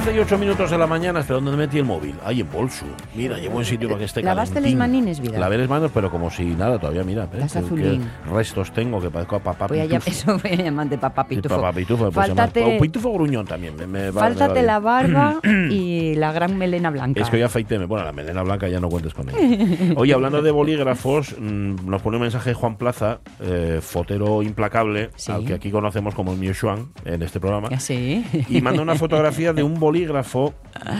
11 y 8 minutos de la mañana, ¿hasta dónde metí el móvil? Ahí en bolso. Mira, llevo en sitio para que esté ¿Lavaste les manines, Vidal? Lavé les manos, pero como si nada, todavía mira. Estás Qué- azulín. qué restos tengo que parezco a papá Voy a pitufo. eso voy a llamar de papá pitufo. Papá pitufo, me. Fáltate, O pitufo gruñón también. Me, me va- me fáltate va la barba y la gran melena blanca. Es que hoy afeité, bueno, la melena blanca ya no cuentes con ella. Oye, hablando de bolígrafos, mm, nos pone un mensaje Juan Plaza, eh, fotero implacable, Sí. al que aquí conocemos como el Miu Xuan en este programa. Sí. y manda una fotografía de un bolígrafo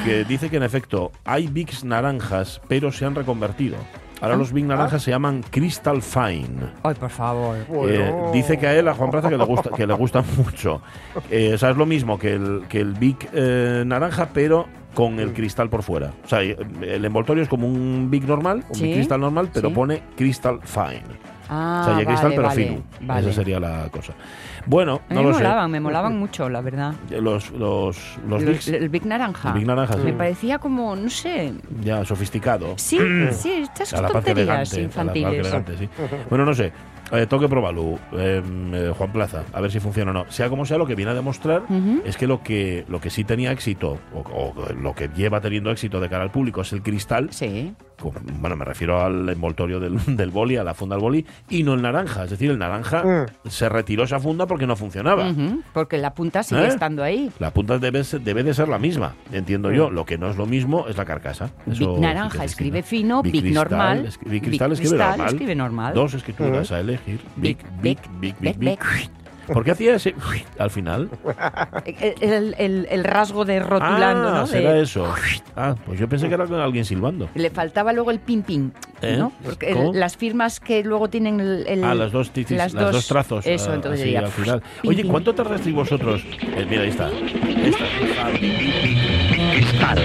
que dice que en efecto hay Bics naranjas, pero se han reconvertido. Ahora los Bic naranjas se llaman Crystal Fine. Ay, por favor. Eh, dice que a él, a Juan Plaza, que le gusta, que le gustan mucho. Eh, o sea, es lo mismo que el, que el Bic eh, naranja, pero con el cristal por fuera. O sea, el envoltorio es como un Bic normal, un Sí, cristal normal, pero sí. pone Crystal Fine. Ah, o sea, y el cristal, vale, pero vale, fino. vale. Esa sería la cosa. Bueno, A no mí lo me sé. molaban, me molaban mucho, la verdad. Los, los, los El- Big Naranja. el Bic naranja, sí. Me parecía como, no sé. ya sofisticado. Sí, sí, estas a la parte tonterías elegante, a la parte infantiles. elegante, sí. Bueno, no sé. Eh, tengo que probarlo, eh, eh, Juan Plaza, a ver si funciona o no. Sea como sea, lo que viene a demostrar es que lo que lo que sí tenía éxito, o, o lo que lleva teniendo éxito de cara al público, es el cristal. Sí. Bueno, me refiero al envoltorio del, del boli, a la funda del boli, y no el naranja. Es decir, el naranja se retiró esa funda porque no funcionaba. Porque la punta sigue ¿Eh? estando ahí. La punta debe, debe de ser la misma, entiendo yo. Lo que no es lo mismo es la carcasa. Eso Big naranja escribe fino, Big Big cristal, normal. es- Big cristal Big escribe cristal normal. escribe normal. Dos escrituras a elegir. Big, big, big, big, big. big. ¿Por qué hacía ese al final? El, el- rasgo de rotulando, ah, ¿no? será De- eso. Ah, pues yo pensé que era con alguien silbando. Le faltaba luego el pin pin, ¿Eh? ¿no? Porque las firmas que luego tienen el, Ah, las dos titis, las, dos, trazos. Eso, ah, entonces así, diría, al final. pin, Oye. ¿cuánto tardasteis vosotros? Eh, mira, ahí está. Esta. Cristal.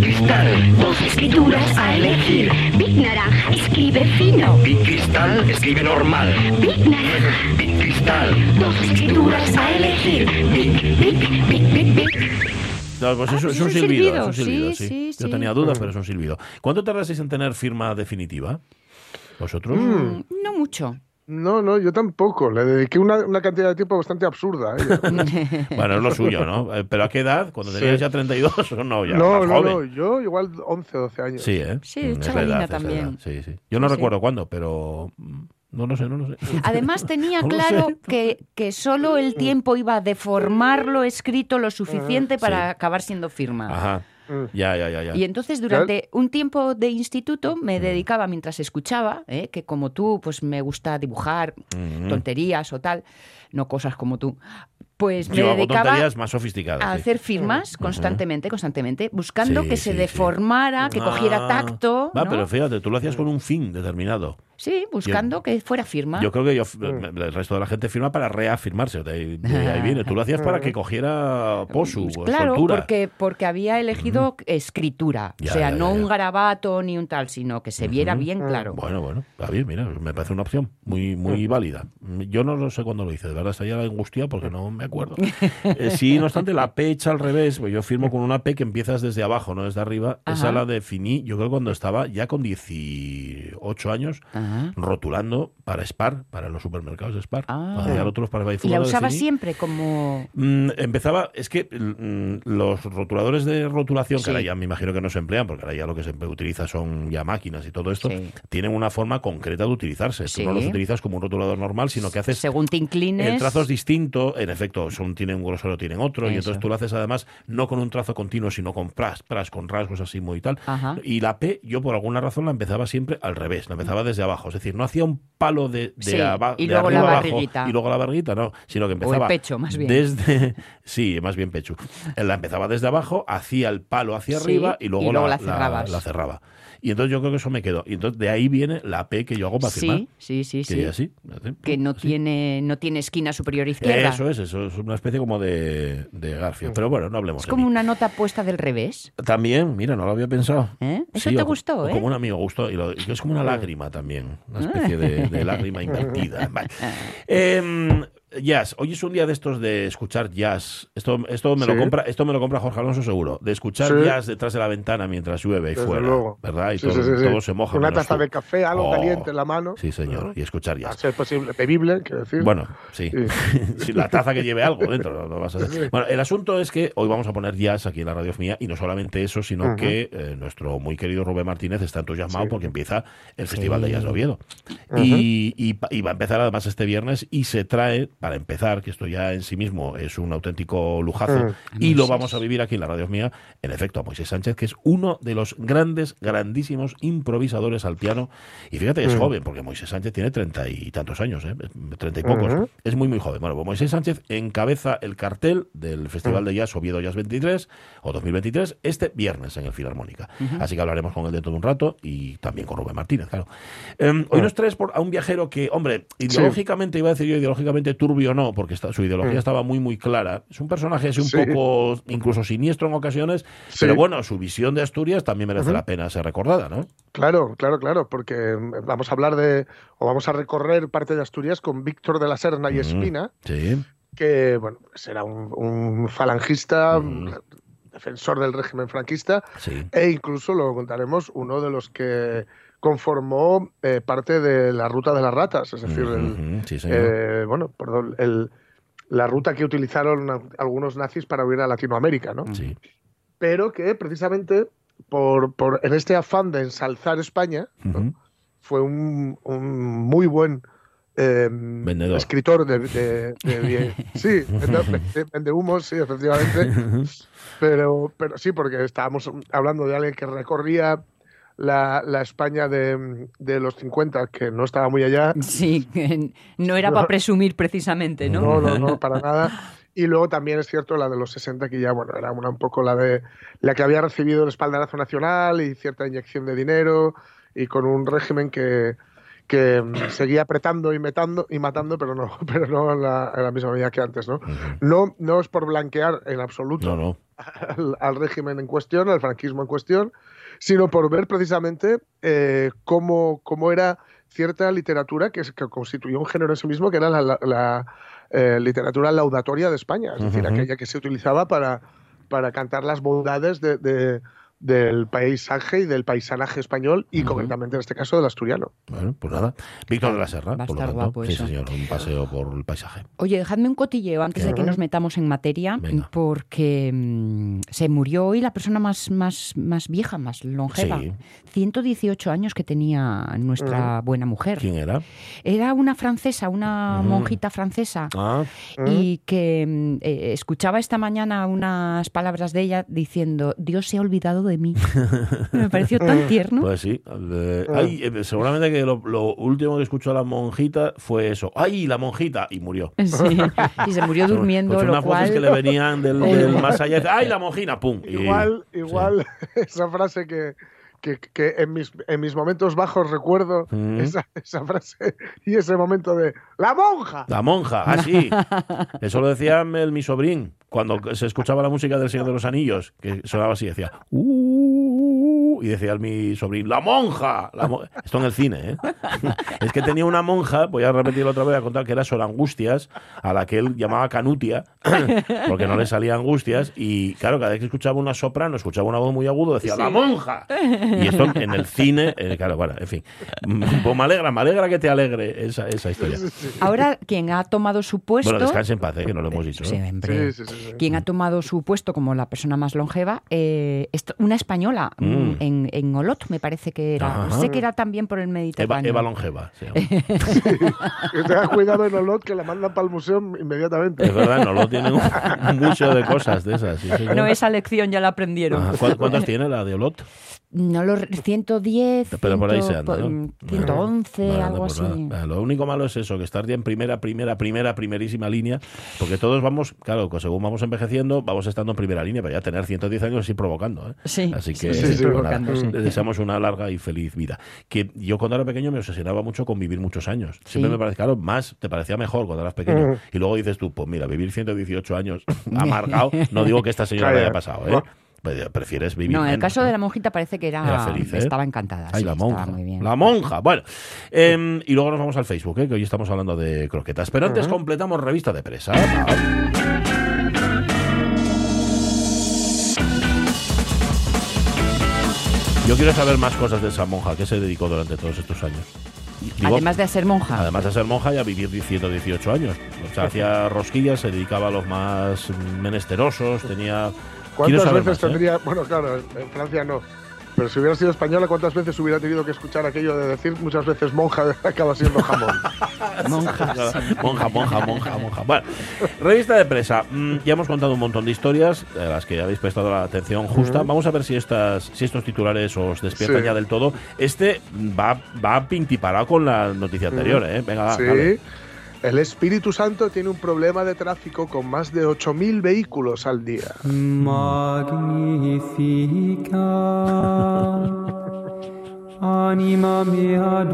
Cristal. Dos escrituras a elegir. Big Naranja escribe fino. Big Cristal escribe normal. Big Naranja. Big Cristal. Dos escrituras a elegir. Big, big, big, big, big. No, pues Ah, es, es un es un silbido, silbido, es un silbido, sí, sí. sí, Yo sí. tenía dudas, pero es un silbido. ¿Cuánto tardasteis en tener firma definitiva? ¿Vosotros? Mm, No mucho. No, no, yo tampoco. Le dediqué una, una cantidad de tiempo bastante absurda. ¿eh? Bueno, es lo suyo, ¿no? Eh, ¿Pero a qué edad? ¿Cuando Sí. tenías ya 32 o no? Ya, no, más no, joven. no, yo igual 11 o 12 años. Sí, ¿eh? Sí, Mm, chavalina también. Sí, sí. Yo no Sí, sí. recuerdo cuándo, pero mm, no lo sé, no lo sé. Además tenía No claro que, que solo el tiempo iba a deformar lo escrito lo suficiente para Sí. acabar siendo firma. Ajá. Mm. Ya, ya, ya, ya. Y entonces durante un tiempo de instituto me dedicaba mientras escuchaba, ¿eh? que como tú, pues me gusta dibujar Mm. tonterías o tal, no cosas como tú, pues me Yo hago dedicaba tonterías más sofisticadas. a sí. hacer firmas constantemente, constantemente, buscando Sí, que se sí, deformara, que cogiera Ah. tacto. Va, ¿no? pero fíjate, tú lo hacías con un fin determinado. Sí, buscando que fuera firma. Yo creo que yo, el resto de la gente firma para reafirmarse. De ahí, de ahí viene. Tú lo hacías para que cogiera posu o Claro, soltura. porque, porque había elegido escritura. Ya, o sea, ya, no ya, un ya. garabato ni un tal, sino que se viera bien claro. Bueno, bueno, está bien, mira, me parece una opción muy, muy válida. Yo no lo sé cuándo lo hice, de verdad, estaría angustiado porque no me acuerdo. Eh, sí, no obstante, la P hecha al revés, pues yo firmo con una P que empiezas desde abajo, no desde arriba. Esa Ajá. la definí, yo creo, cuando estaba ya con 18 años, Ajá. Rotulando para Spar, para los supermercados de Spar. Ah. Ya otros para Y Baiful la usaba siempre como... Mm, empezaba, es que mm, los rotuladores de rotulación, Sí. que ahora ya me imagino que no se emplean, porque ahora ya lo que se utiliza son ya máquinas y todo esto, Sí. tienen una forma concreta de utilizarse. Sí. Tú no los utilizas como un rotulador normal, sino que haces Según te inclines... el trazo es distinto, en efecto, son, tienen un grosor o tienen otro, y entonces tú lo haces además no con un trazo continuo, sino con pras, pras, con rasgos así muy tal. Ajá. Y la P, yo por alguna razón la empezaba siempre al revés, la empezaba desde abajo. Abajo, es decir, no hacía un palo de, de, Sí, aba- y de luego la abajo y luego la barriguita, no, sino que empezaba pecho, más bien. desde sí, más bien pecho. La empezaba desde abajo, hacía el palo hacia Sí, arriba y luego, y luego la cerraba. Y entonces yo creo que eso me quedó. Y entonces de ahí viene la P que yo hago para firmar. Sí, sí, sí, Que sí. así, así, Que no así. tiene, no tiene esquina superior izquierda. Eso es, eso es una especie como de, de Garfio. Pero bueno, no hablemos Es de como mí. una nota puesta del revés. También, mira, no lo había pensado. ¿Eh? Eso Sí, te o- gustó, o ¿eh? Como un amigo gustó. Y, lo- y es como una lágrima también. Una especie de, de lágrima invertida. Vale. Em, jazz. Hoy es un día de estos de escuchar jazz. Esto, esto, me, lo compra, esto me lo compra Jorge Alonso seguro. De escuchar Sí. jazz detrás de la ventana mientras llueve y Desde fuera. luego. ¿Verdad? Y Sí, todo, se moja. Una taza tú. de café, algo Oh. caliente en la mano. Sí, señor. Y escuchar jazz. ser posible, bebible, quiero decir. Bueno, sí. La taza que lleve algo dentro. no- no vas a hacer. Bueno, el asunto es que hoy vamos a poner jazz aquí en la radio mía y no solamente eso, sino que eh, nuestro muy querido Rubén Martínez está entusiasmado porque empieza el Festival de Jazz de Oviedo. y, y pa- y va a empezar además este viernes y se trae, para empezar, que esto ya en sí mismo es un auténtico lujazo, Mm. y lo vamos a vivir aquí en la radio mía, en efecto, a Moisés Sánchez, que es uno de los grandes, grandísimos improvisadores al piano. Y fíjate, es Mm. joven, porque Moisés Sánchez tiene treinta y tantos años, ¿eh? treinta y pocos. Es muy, muy joven. Bueno, pues Moisés Sánchez encabeza el cartel del Festival de Jazz Oviedo Jazz 23 o 2023 este viernes en el Filarmónica. Así que hablaremos con él dentro de un rato y también con Rubén Martínez, claro. Em, hoy nos traes por, a un viajero que, hombre, ideológicamente, iba a decir yo ideológicamente turbio no, porque está- su ideología estaba muy, muy clara. Es un personaje así un Sí. poco incluso siniestro en ocasiones, Sí. pero bueno, su visión de Asturias también merece la pena ser recordada, ¿no? Claro, claro, claro, porque mm, vamos a hablar de, o vamos a recorrer parte de Asturias con Víctor de la Serna y Mm. Espina, Sí. que, bueno, era un, un falangista, Mm. defensor del régimen franquista, Sí. e incluso, lo contaremos, uno de los que conformó eh, parte de la ruta de las ratas, es decir, el, sí, eh, bueno, perdón, el, la ruta que utilizaron algunos nazis para huir a Latinoamérica, ¿no? sí. Pero que precisamente por, por en este afán de ensalzar España, ¿no? Fue un, un muy buen eh, Vendedor. escritor de, de- de- de- sí, vende, de- vende humos, sí, efectivamente, pero, pero sí, porque estábamos hablando de alguien que recorría la, la España de, de los 50, que no estaba muy allá, Sí, que no era para presumir precisamente, ¿no? No, no, no, para nada. Y luego también es cierto la de los 60, que ya, bueno, era una un poco la de la que había recibido el espaldarazo nacional y cierta inyección de dinero y con un régimen que, que mm, seguía apretando y metando y matando, pero no, pero no en la, en la misma medida que antes, ¿no? No, no es por blanquear en absoluto No, no. al, al régimen en cuestión, al franquismo en cuestión, sino por ver precisamente eh, cómo, cómo era cierta literatura que, constituyó un género en sí mismo, que era la, la- la, eh, literatura laudatoria de España, es decir, aquella que se utilizaba para, para cantar las bondades de- de- del paisaje y del paisanaje español y concretamente en este caso del asturiano. Bueno, pues nada. Víctor de la Serra, Va por lo estar tanto. guapo sí, eso. señor, un paseo por el paisaje. Oye, dejadme un cotilleo antes de que nos metamos en materia, Venga. porque mm, se murió hoy la persona más, más, más vieja, más longeva. Sí. 118 años que tenía nuestra buena mujer. ¿Quién era? Era una francesa, una monjita francesa. Ah, Y que mm, eh, escuchaba esta mañana unas palabras de ella diciendo, Dios se ha olvidado de mí. Me pareció tan tierno. pues sí. Eh, Ah. ay, eh, seguramente que lo, lo último que escuchó la monjita fue eso. ¡Ay, la monjita! Y murió. Sí. Y se murió durmiendo, Pues lo unas voces cual... que le venían del, del más allá. ¡Ay, la monjina! ¡Pum! Y- Igual, igual esa frase que, que, que en, mis, en mis momentos bajos recuerdo Mm. esa, esa frase y ese momento de ¡La monja! La monja, ah, sí. Eso lo decía el, mi sobrín cuando se escuchaba la música del Señor de los Anillos, que sonaba así, decía, "Uh", y decía mi sobrín, la monja. la mo-". Esto en el cine, ¿eh? es que tenía una monja, voy a repetirlo otra vez, voy a contar que era Sor Angustias, a la que él llamaba Canutia, porque no le salía angustias, y claro, cada vez que escuchaba una soprano, escuchaba una voz muy aguda, decía, la monja. Y esto en el cine, eh, claro, bueno, en fin. Pues me alegra, me alegra que te alegre esa, esa historia. Ahora, quien ha tomado su puesto... Bueno, descanse en paz, ¿eh? que no lo hemos dicho. ¿no? Sí, hombre. Sí, sí, sí, sí. Quien ha tomado su puesto como la persona más longeva, eh, una española Mm. Mm, en, en Olot, me parece que era. Ajá. Sé que era también por el Mediterráneo. Eva Longeva. se llama. Que tengas cuidado en Olot que la mandan para el museo inmediatamente. Es verdad, no lo tienen mucho de cosas de esas. sí. No, esa lección ya la aprendieron. Ajá. ¿Cu- ¿Cuántas tiene la de Olot? No lo re- 110, Pero por ahí 100, se anda, ¿no? mm, 111, Bueno, algo pues así. nada. Lo único malo es eso, que estar ya en primera, primera, primera, primerísima línea, porque todos vamos, claro, pues según vamos envejeciendo, vamos estando en primera línea, pero ya tener 110 años sí provocando. ¿eh? Sí, Así sí, que sí, sí, pues provocando, nada, sí. deseamos una larga y feliz vida. Que yo cuando era pequeño me obsesionaba mucho con vivir muchos años. Siempre Sí. me parecía, claro, más te parecía mejor cuando eras pequeño. Y luego dices tú, pues mira, vivir 118 años amargado, no digo que esta señora le haya pasado, ¿eh? Pues, Prefieres vivir No, en el menos, caso ¿no? de la monjita parece que era, Era feliz, ¿eh? estaba encantada. Ay, sí, la estaba monja. muy bien. La monja. Bueno, em, y luego nos vamos al Facebook, ¿eh? que hoy estamos hablando de croquetas. Pero antes completamos revista de presa. Yo quiero saber más cosas de esa monja que se dedicó durante todos estos años. Digo, Además de ser monja. además de ser monja y a vivir 118 años. O sea, hacía rosquillas, se dedicaba a los más menesterosos, tenía... ¿Cuántas veces más, ¿eh? tendría.? Bueno, claro, en Francia no. Pero si hubiera sido española, ¿cuántas veces hubiera tenido que escuchar aquello de decir muchas veces monja acaba siendo jamón? Monja. monja, monja, monja, monja. Bueno, revista de presa. Mm, ya hemos contado un montón de historias a las que habéis prestado la atención justa. Vamos a ver si estas, si estos titulares os despiertan Sí. ya del todo. Este va, va pintiparado con la noticia anterior, ¿eh? Venga, sí. dale. El Espíritu Santo tiene un problema de tráfico con más de 8.000 vehículos al día. Magnifica anima mea.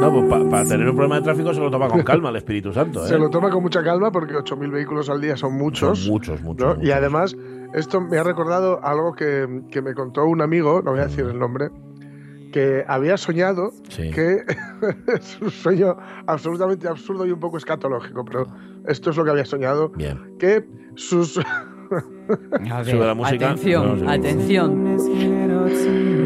No, pues pa- para tener un problema de tráfico se lo toma con calma el Espíritu Santo, ¿eh? Se lo toma con mucha calma porque 8.000 vehículos al día son muchos. Son muchos, muchos, ¿no? muchos. Y además, esto me ha recordado algo que, que me contó un amigo, no voy a decir el nombre, que había soñado Sí. que es un sueño absolutamente absurdo y un poco escatológico, pero esto es lo que había soñado, Bien. que sus... A Sube la música. Atención, No, atención.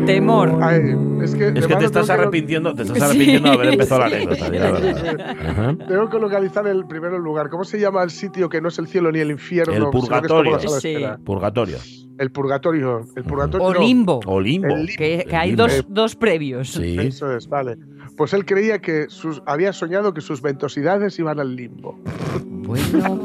Temor. Ay, es que, Es que además te estás arrepintiendo, te estás Sí, arrepintiendo de haber empezado sí. la anécdota. di la verdad. Ajá. Tengo que localizar el primero lugar. ¿Cómo se llama el sitio que no es el cielo ni el infierno? El sino que es como la purgatorio. Sí. Purgatorio. El purgatorio. El purgatorio. O no. limbo. O limbo. El limbo. Que, hay limbo. dos, dos previos. Sí. Eso es, vale. Pues él creía que sus, había soñado que sus ventosidades iban al limbo. Bueno.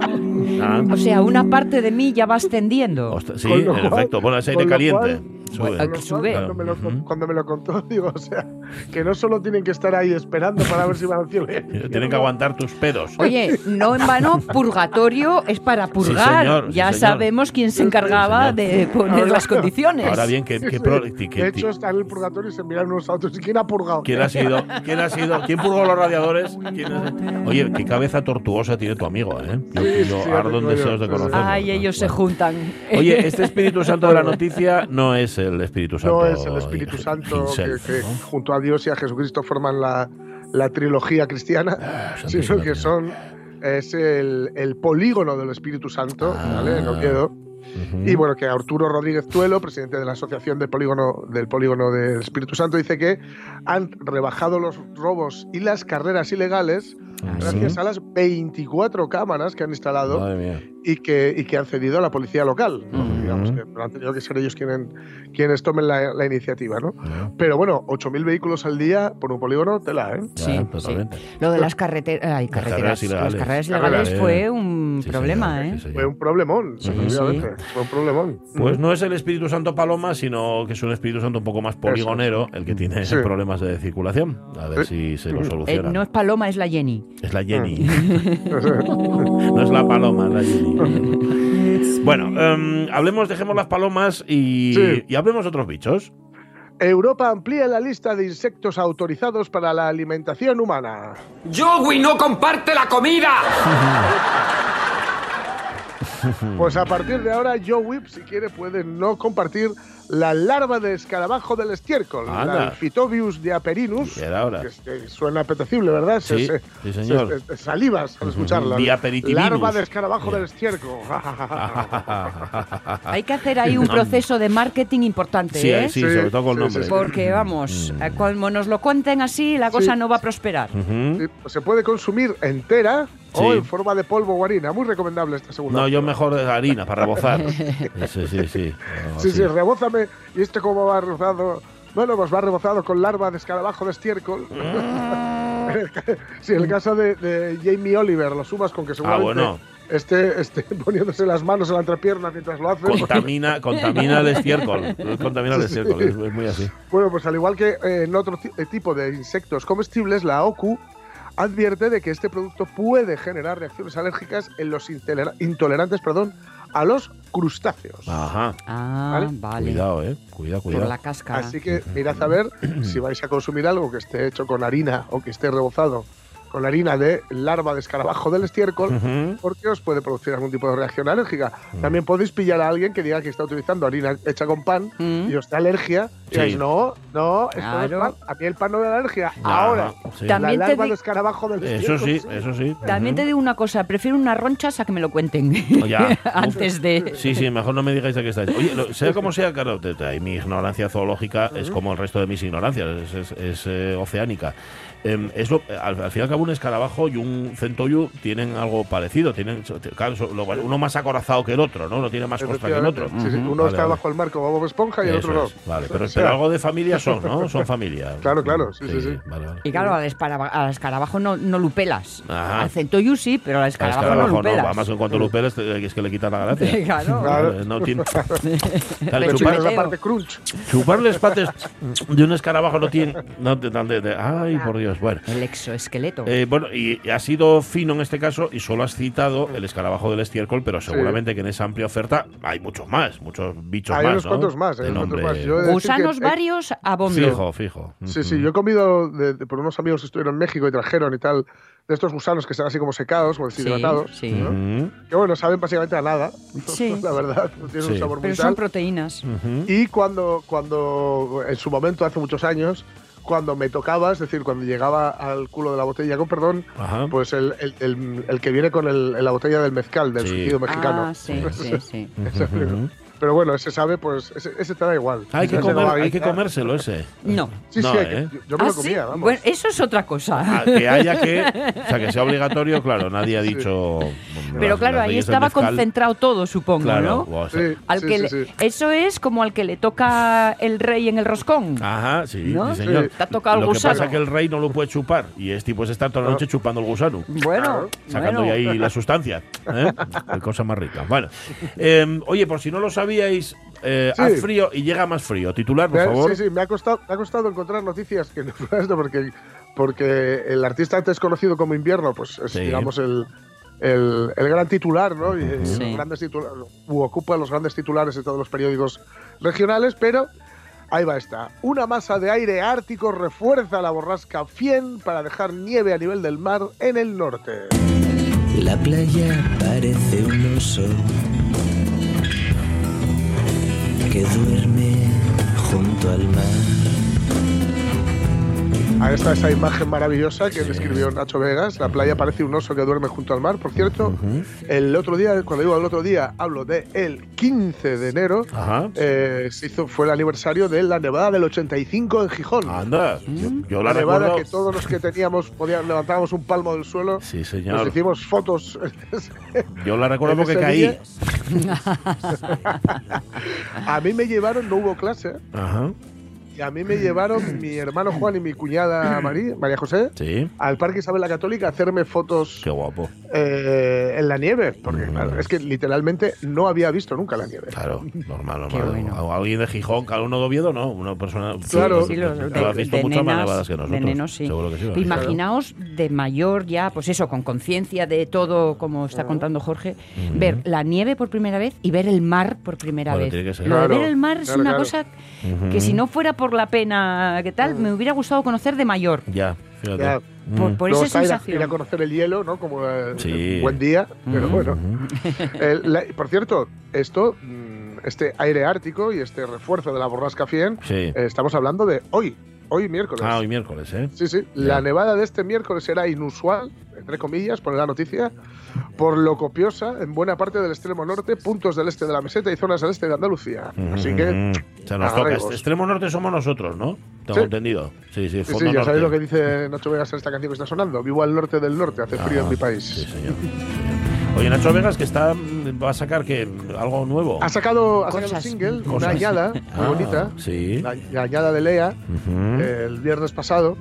Ah. O sea, una parte de mí ya va ascendiendo. Sí, en efecto. Bueno, es aire caliente. cual- Sube. Sube. Cuando me, lo, Ujú. cuando me lo contó, digo, o sea, que no solo tienen que estar ahí esperando para ver si van al cielo. Tienen que aguantar tus pedos. Oye, no en vano, purgatorio es para purgar. señor, sí, ya señor. sabemos quién se encargaba Sí, de poner Ahora- las condiciones. Ahora bien, ¿qué, qué pro- qué- qué- De hecho, están en el purgatorio y se miran unos a otros. ¿Y quién ha purgado? ¿Quién ha sido? ¿Quién ha sido? ¿Quién purgó los radiadores? ¿Quién es? Oye, qué cabeza tortuosa tiene tu amigo, ¿eh? Yo, Sí, yo sí, ardo en deseos de conocerlo. Ay, ellos se juntan. Oye, este Espíritu Santo de la noticia no es el Espíritu Santo. No es el Espíritu Santo que, himself, que ¿no? junto a Dios y a Jesucristo forman la, la trilogía cristiana, Ah, santísima sino que son es el, el polígono del Espíritu Santo, Ah. ¿vale? Oviedo. Ujú. Y bueno, que Arturo Rodríguez Tuelo, presidente de la Asociación del Polígono del Polígono del Espíritu Santo, dice que han rebajado los robos y las carreras ilegales Ah, gracias ¿sí? a las 24 cámaras que han instalado y que, y que han cedido a la policía local. ¿no? Digamos que pero han tenido que ser ellos quienes, quienes tomen la, la iniciativa. ¿no? Ya, Pero bueno, 8.000 vehículos al día por un polígono, tela, ¿eh? Sí, totalmente. Lo de las carreteras, ay, Las carreteras, carreras ilegales. las carreras ilegales eh. fue un Sí, problema, señor, ¿eh? sí. Fue un problemón, Sí, efectivamente. sí. Fue un problemón. Pues no es el Espíritu Santo Paloma, sino que es un Espíritu Santo un poco más poligonero, el que tiene Sí. problemas de circulación. A ver si se lo Eh, soluciona. no es Paloma, es la Jenny. Es la Jenny. no es la paloma, es la Jenny. bueno, em, hablemos, dejemos las palomas y, Sí. y hablemos de otros bichos. Europa amplía la lista de insectos autorizados para la alimentación humana. Joey no comparte la comida. Pues a partir de ahora, Joe Whip, si quiere, puede no compartir la larva de escarabajo del estiércol, Anda. la Phytobius diaperinus. Ya era hora. Que, que suena apetecible, ¿verdad? Sí, se- sí, señor. se- se- salivas al escucharla. Larva de escarabajo del estiércol. Hay que hacer ahí un proceso de marketing importante, Sí, ¿eh? sí, Sí, sobre todo con sí, nombres. sí, Porque vamos, eh, como nos lo cuenten así, la cosa Sí. no va a prosperar. Sí, pues se puede consumir entera Sí. o en forma de polvo o harina. Muy recomendable esta segunda. No, yo mejor harina para rebozar. Sí, sí, sí. Algo Sí, así. sí, rebózame. ¿Y este cómo va rebozado? Bueno, pues va rebozado con larva de escarabajo de estiércol. Mm. sí, el caso de, de Jamie Oliver, lo sumas con que Ah, seguramente bueno. esté, esté poniéndose las manos en la entrepierna mientras lo hace. Contamina, contamina el estiércol. Contamina el estiércol, es, es muy así. Bueno, pues al igual que eh, en otro eh, tipo de insectos comestibles, la OCU advierte de que este producto puede generar reacciones alérgicas en los intolera- intolerantes perdón, a los crustáceos. Ajá. Ah, Vale. vale. Cuidado, eh. Cuidado, Por cuidado. la cáscara. Así que mirad a ver si vais a consumir algo que esté hecho con harina o que esté rebozado con harina de larva de escarabajo del estiércol, Ujú. porque os puede producir algún tipo de reacción alérgica. También podéis pillar a alguien que diga que está utilizando harina hecha con pan Mm. y os da alergia. Y Sí. digáis, no, no, esto no es Claro. pan. A mí el pan no me da alergia. Ajá, Ahora, sí. También la te larva de escarabajo del Eso estiércol, sí, eso sí. También te digo una cosa, prefiero unas ronchas a que me lo cuenten. Ya. Antes de. Sí, sí, mejor no me digáis de qué estáis. Oye, lo- sea como sea, claro, te- te- mi ignorancia zoológica es como el resto de mis ignorancias, es, es- es, eh, oceánica. Em, es lo- al, al fin y al cabo, un escarabajo y un centoyu tienen algo parecido. Tienen, claro, lo- uno más acorazado que el otro, ¿no? Uno tiene más costa que el otro. Efectivamente. Sí, sí, Uno Vale, está vale. bajo el mar como Bob Esponja y el otro no. es, Vale, pero, O sea, pero algo de familia son, ¿no? Son familia. Claro, claro, sí, sí, sí. Vale, vale. Y claro, al, escarabajo no, no lo pelas. Ajá. Al centoyu sí, pero al Al escarabajo, escarabajo no lo pelas. Además, en cuanto te- es que le quitan la gracia. Claro. Claro. Eh, No tiene... Dale, chupar- no la parte crunch. Chupar las patas de un escarabajo no tiene. No, de- de- de- ay, por Dios. Bueno. El exoesqueleto. Eh, bueno, y ha sido fino en este caso y solo has citado el escarabajo del estiércol, pero seguramente que en esa amplia oferta hay muchos más, muchos bichos Hay más. unos ¿no? cuantos más, hay unos cuantos nombre- más. Gusanos que, eh, varios a bombo. Fijo, fijo. Sí, sí, yo he comido de- de- por unos amigos que estuvieron en México y trajeron y tal, de estos gusanos que están así como secados, como Sí, deshidratados. sí. ¿no? Ujú, Que bueno, saben básicamente a nada. Sí. La verdad, no tienen Sí. un sabor muy Pero son proteínas. Y cuando, cuando, en su momento, hace muchos años, cuando me tocaba, es decir, cuando llegaba al culo de la botella, con perdón, Ajá. pues el, el- el- el que viene con el- la botella del mezcal, del Sí. mexicano. Ah, sí, sí, sí. Pero bueno, ese sabe, pues ese, ese te da igual. Hay que, comer, hay que comérselo ese. No. Sí, No, sí, hay que- ¿eh? yo, me Ah, lo sí. comía, vamos. Bueno, eso es otra cosa. Ah, que haya que, o sea, que sea obligatorio, claro, nadie ha dicho. Pero las- claro, las ahí estaba mezcal. concentrado todo, supongo, Claro, ¿no? o sea, Sí, Al que sí, le- sí. Eso es como al que le toca el rey en el roscón. Ajá, sí, ¿No? sí, señor. Sí. Te ha tocado el Lo que gusano. pasa es que el rey no lo puede chupar y este pues estar toda la noche chupando el gusano. Bueno, Sacando bueno. de ahí la sustancia. ¿eh? Qué cosa más rica. Bueno, eh, oye, por si no lo sabíais, eh, Sí. haz frío y llega más frío. Titular, por Me ha- favor. Sí, sí, me ha costado, me ha costado encontrar noticias que no esto porque, porque el artista antes conocido como Invierno, pues es, Sí. digamos, el, el, el gran titular, ¿no? Y, y Sí. los grandes titulares, u ocupa los grandes titulares de todos los periódicos regionales, pero ahí va esta. Una masa de aire ártico refuerza la borrasca Fien para dejar nieve a nivel del mar en el norte. La playa parece un oso que duerme junto al mar. Ahí está esa imagen maravillosa que describió Nacho Vegas. La playa parece un oso que duerme junto al mar. Por cierto, el otro día, cuando digo el otro día, hablo de el 15 de enero. Ajá. eh, se hizo, fue el aniversario de la nevada del 85 en Gijón. Anda, yo, yo la la nevada recuerdo. que todos los que teníamos podíamos levantábamos un palmo del suelo. Sí, Nos señor. hicimos fotos. Yo la recuerdo porque caí. día. a mí me llevaron, no hubo clase, Ajá. Y a mí me llevaron mi hermano Juan y mi cuñada María, María José Sí. al Parque Isabel la Católica a hacerme fotos Qué guapo. eh, en la nieve, porque Mm. claro, es que literalmente no había visto nunca la nieve. Claro, normal, normal. bueno. Alguien de Gijón, cada uno de Oviedo, no. Una persona. Claro. Sí, los Tú de, has visto de muchas más nevadas que nosotros. de nenos, sí. Seguro que sí. Pero Imaginaos de mayor ya, pues eso, con conciencia de todo, como está contando Jorge, ver la nieve por primera vez y ver el mar por primera Bueno, vez. tiene que ser. Lo de ver el mar es una claro. cosa que si no fuera por la pena que tal, me hubiera gustado conocer de mayor. Ya, fíjate. Ya. Por, Mm. por Luego esa está ir a- sensación. Ir a, conocer el hielo, ¿no? Como eh, Sí. un buen día, pero Ujú. bueno. El- la- por cierto, esto, mm, este aire ártico y este refuerzo de la borrasca Fien, Sí. eh, estamos hablando de hoy, hoy miércoles. Ah, hoy miércoles, ¿eh? Sí, sí. La nevada de este miércoles será inusual, entre comillas, pone la noticia, por lo copiosa en buena parte del extremo norte, puntos del este de la meseta y zonas del este de Andalucía. Así que, Mm. O sea, nos toca. agarremos. Extremo norte somos nosotros, ¿no? Tengo Sí. entendido. Sí, sí, sí, fondo sí, ya norte. sabéis lo que dice Nacho Vegas en esta canción que está sonando. Vivo al norte del norte, hace frío en Ah, mi país. Sí, señor. Oye, Nacho Vegas, que está va a sacar que algo nuevo. Ha sacado, ha sacado un single, Cosas. una añada muy Ah, bonita, Sí. la, la añada de Lea, Ujú. eh, el viernes pasado.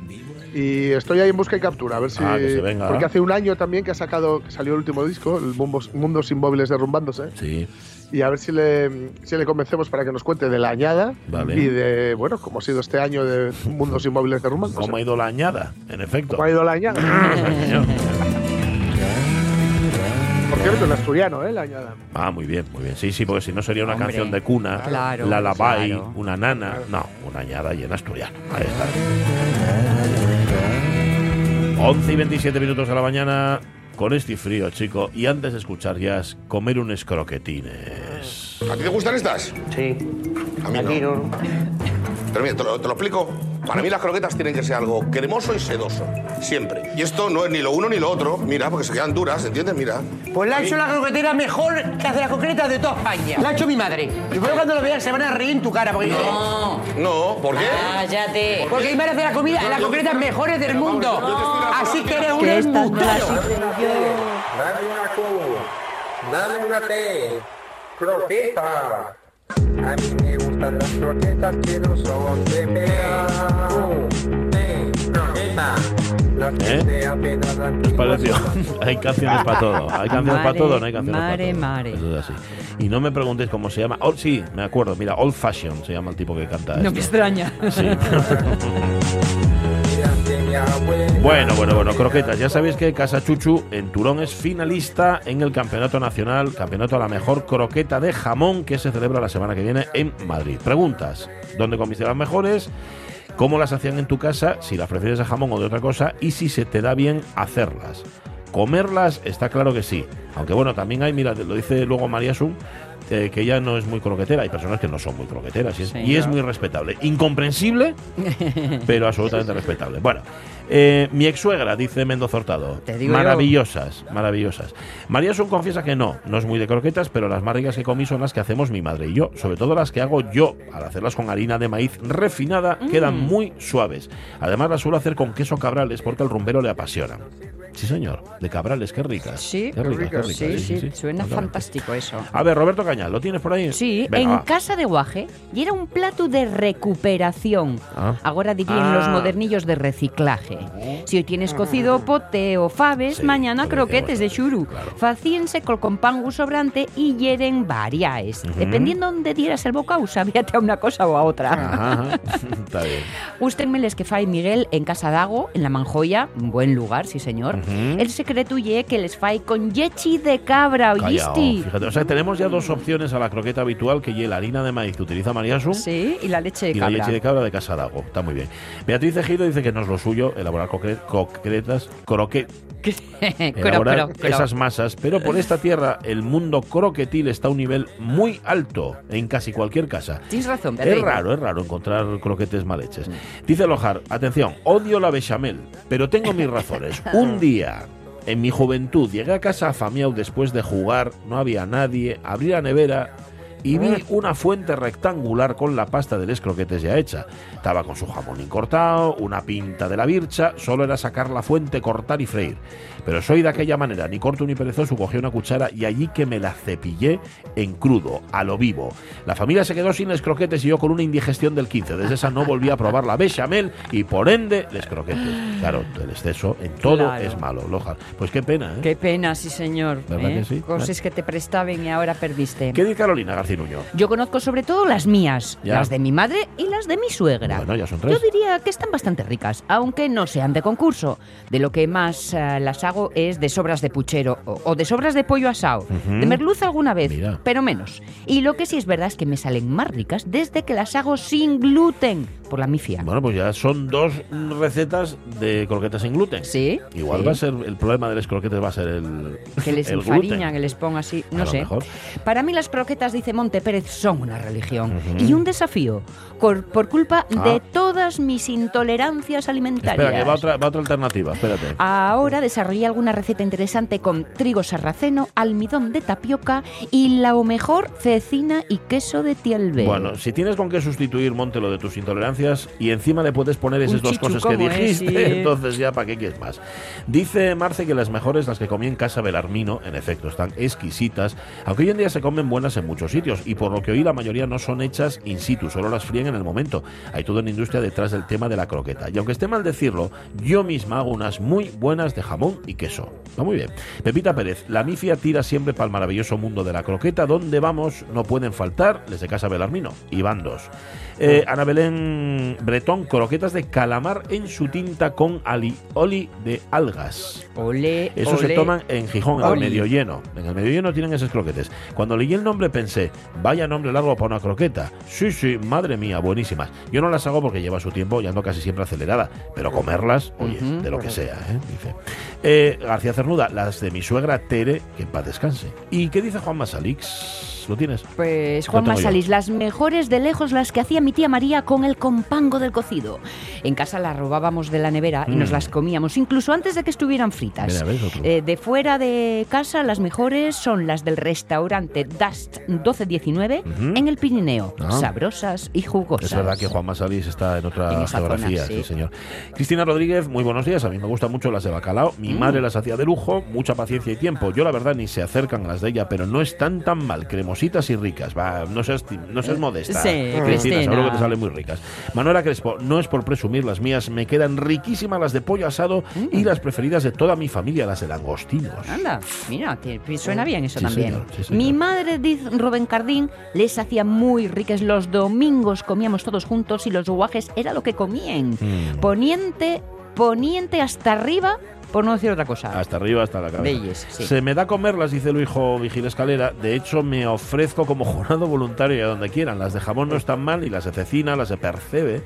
Y estoy ahí en busca y captura, a ver si. Ah, que se venga. Porque hace un año también que ha sacado, que salió el último disco, el Mundos Inmóviles Derrumbándose. Sí. Y a ver si le, si le convencemos para que nos cuente de la añada Vale. y de, bueno, cómo ha sido este año de Mundos Inmóviles Derrumbándose. ¿Cómo ha ido la añada? En efecto. ¿Cómo ha ido la añada? Sí, señor. Por cierto, en asturiano, ¿eh? La añada. Ah, muy bien, muy bien. Sí, sí, porque si no sería una Hombre, canción de cuna, claro, la labai, claro. una nana. No, una añada y en asturiano. Ahí está. 11 y 27 minutos de la mañana con este frío, chico. Y antes de escuchar jazz, comer unos croquetines. ¿A ti te gustan estas? Sí. A mí no. Pero mira, te lo, te lo explico. Para mí las croquetas tienen que ser algo cremoso y sedoso. Siempre. Y esto no es ni lo uno ni lo otro. Mira, porque se quedan duras, ¿entiendes? Mira. Pues la ha hecho la croquetera mejor que hace las croquetas de toda España. La ha hecho mi madre. Y luego cuando lo veas se van a reír en tu cara. Porque No. No, ¿por qué? Cállate. Porque mi madre hace la comida, las croquetas mejores del mundo. Así que eres un las embustero. Dale una Q, dale una T, croqueta. A mí me gustan las croquetas que no son de pera. Las ¿Eh? se apenas dan ¿Qué os pareció? hay canciones para todo. Hay canciones para todo, no hay canciones mare, para todo. mare. Eso es así. Y no me preguntéis cómo se llama. Oh, sí, me acuerdo. Mira, Old Fashion se llama el tipo que canta No esto. me extraña. Sí. Bueno, bueno, bueno, croquetas. Ya sabéis que Casa Chuchu en Turón es finalista en el Campeonato Nacional, Campeonato a la Mejor Croqueta de Jamón que se celebra la semana que viene en Madrid. Preguntas, ¿dónde comiste las mejores? ¿Cómo las hacían en tu casa? Si las prefieres de jamón o de otra cosa y si se te da bien hacerlas. Comerlas está claro que sí. Aunque bueno, también hay, mira, lo dice luego María Sum, eh, que ella no es muy croquetera. Hay personas que no son muy croqueteras y es, Sí. y es muy respetable. Incomprensible, pero absolutamente respetable. Bueno, eh, mi ex suegra, dice Mendoza Hurtado. Te digo yo. maravillosas, maravillosas. María Sun confiesa que no, no es muy de croquetas, pero las más ricas que comí son las que hacemos mi madre y yo. Sobre todo las que hago yo. Al hacerlas con harina de maíz refinada, quedan Mm. muy suaves. Además, las suelo hacer con queso cabrales porque al rumbero le apasionan. Sí, señor, de cabrales, qué ricas. Sí, qué ricas, qué ricas, sí, sí, suena totalmente. fantástico eso. A ver, Roberto Cañal, ¿lo tienes por ahí? Sí, Venga, en va. casa de Guaje y era un plato de recuperación. Ah. Ahora dirían los Ah. modernillos de reciclaje. Si hoy tienes cocido pote o faves, Sí, mañana croquetes de xuru. claro. Facíense col con pangu sobrante y hieren variaes. Ujú. Dependiendo donde dieras el bocado, sabíate a una cosa o a otra. Ajá. Está bien. Gustenme les que fai Miguel en Casa Dago, en La Manjoya, un buen lugar, sí señor. El secreto ye que les fai con yechi de cabra, ¿oíste? fíjate, o sea, tenemos ya dos opciones a la croqueta habitual que lleva la harina de maíz que utiliza María Sun Sí, y la leche de y la cabra. leche de cabra de Casadago. Está muy bien. Beatriz Ejido dice que no es lo suyo elaborar croque- croquetas, croque, Cro, elaborar esas masas, pero por esta tierra el mundo croquetil está a un nivel muy alto en casi cualquier casa. Tienes razón, Es raro, es raro encontrar croquetes mal hechos. Dice Lojar, atención, odio la bechamel, pero tengo mis razones. Un día, en mi juventud, llegué a casa afamiado después de jugar, no había nadie, abrí la nevera y vi una fuente rectangular con la pasta de les croquetes ya hecha. Estaba con su jamón incortado, una pinta de la bircha, solo era sacar la fuente, cortar y freír. Pero soy de aquella manera, ni corto ni perezoso, cogí una cuchara y allí que me la cepillé en crudo, a lo vivo. La familia se quedó sin les croquetes y yo con una indigestión del 15. Desde esa no volví a probar la bechamel y por ende les croquetes. Claro, el exceso en todo Claro. es malo, Loja. Pues qué pena, ¿eh? Qué pena, sí señor. ¿Verdad ¿eh? que sí? Cosas que te prestaban y ahora perdiste. ¿Qué dice Carolina Garcinuño? Yo conozco sobre todo las mías, Ya. las de mi madre y las de mi suegra. Bueno, ya son tres. Yo diría que están bastante ricas, aunque no sean de concurso. De lo que más eh, las hago es de sobras de puchero o, o de sobras de pollo asado. Ujú. De merluza alguna vez, Mira. pero menos. Y lo que sí es verdad es que me salen más ricas desde que las hago sin gluten, por la mifia. Bueno, pues ya son dos recetas de croquetas sin gluten. Sí. Igual sí. va a ser el problema de los croquetes va a ser el Que les el enfariñan, gluten. que les pongan así, A no lo sé. mejor. Para mí las croquetas, dice Monte Pérez, son una religión y un desafío por, por culpa Ah. de todas mis intolerancias alimentarias. Espera, que va otra, va otra alternativa, espérate. Ahora desarrollé alguna receta interesante con trigo sarraceno, almidón de tapioca y la o mejor cecina y queso de tielbe. Bueno, si tienes con qué sustituir, Monte, lo de tus intolerancias, y encima le puedes poner esas dos cosas que es, dijiste, sí. entonces ya para qué quieres más. Dice Marce que las mejores las que comí en casa Belarmino, en efecto, están exquisitas, aunque hoy en día se comen buenas en muchos sitios y por lo que oí la mayoría no son hechas in situ, solo las fríen en el momento. Hay toda una industria detrás del tema de la croqueta. Y aunque esté mal decirlo, yo misma hago unas muy buenas de jamón y queso. Va muy bien. Pepita Pérez, la mifia tira siempre para el maravilloso mundo de la croqueta, donde vamos no pueden faltar desde casa Belarmino y bandos. Eh, Ana Belén Bretón, croquetas de calamar en su tinta con alioli de algas. Ole, Eso se toman en Gijón, en el Oli. medio lleno. En el medio lleno tienen esos croquetes. Cuando leí el nombre pensé, vaya nombre largo para una croqueta. Sí, sí, madre mía, buenísimas. Yo no las hago porque lleva su tiempo y ando casi siempre acelerada. Pero comerlas, oye, de lo que sea, ¿eh? dice. Eh, García Cernuda, las de mi suegra Tere, que en paz descanse. ¿Y qué dice Juan Masalix? ¿Lo tienes? Pues Juan. Masalís, las mejores de lejos las que hacía mi tía María con el compango del cocido. En casa las robábamos de la nevera y Mm. nos las comíamos, incluso antes de que estuvieran fritas. Eh, de fuera de casa, las mejores son las del restaurante Dust 1219 Ujú. en el Pirineo. Ah. Sabrosas y jugosas. Es verdad que Juan Masalís está en otra En zona, geografía, sí. sí. señor. Cristina Rodríguez, muy buenos días. A mí me gustan mucho las de bacalao. Mi Mm. Madre las hacía de lujo, mucha paciencia y tiempo. Yo, la verdad, ni se acercan a las de ella, pero no están tan mal, cremositas y ricas. Va, no seas, no seas modesta. Sí, Cristina, seguro que te salen muy ricas. Manuela Crespo, no es por presumir las mías, me quedan riquísimas las de pollo asado y las preferidas de toda mi familia, las de langostinos. Anda, mira, te- suena bien eso Sí, también. señor, sí, señor. Mi madre, dice Rubén Cardín, les hacía muy ricas. Los domingos comíamos todos juntos y los guajes era lo que comían. Mm. Poniente, poniente hasta arriba, por no decir otra cosa. Hasta arriba, hasta la cabeza. Belles, sí. Se me da comerlas, dice el hijo Vigil Escalera. De hecho, me ofrezco como jurado voluntario y a donde quieran. Las de jamón no están mal y las de cecina, las de percebe.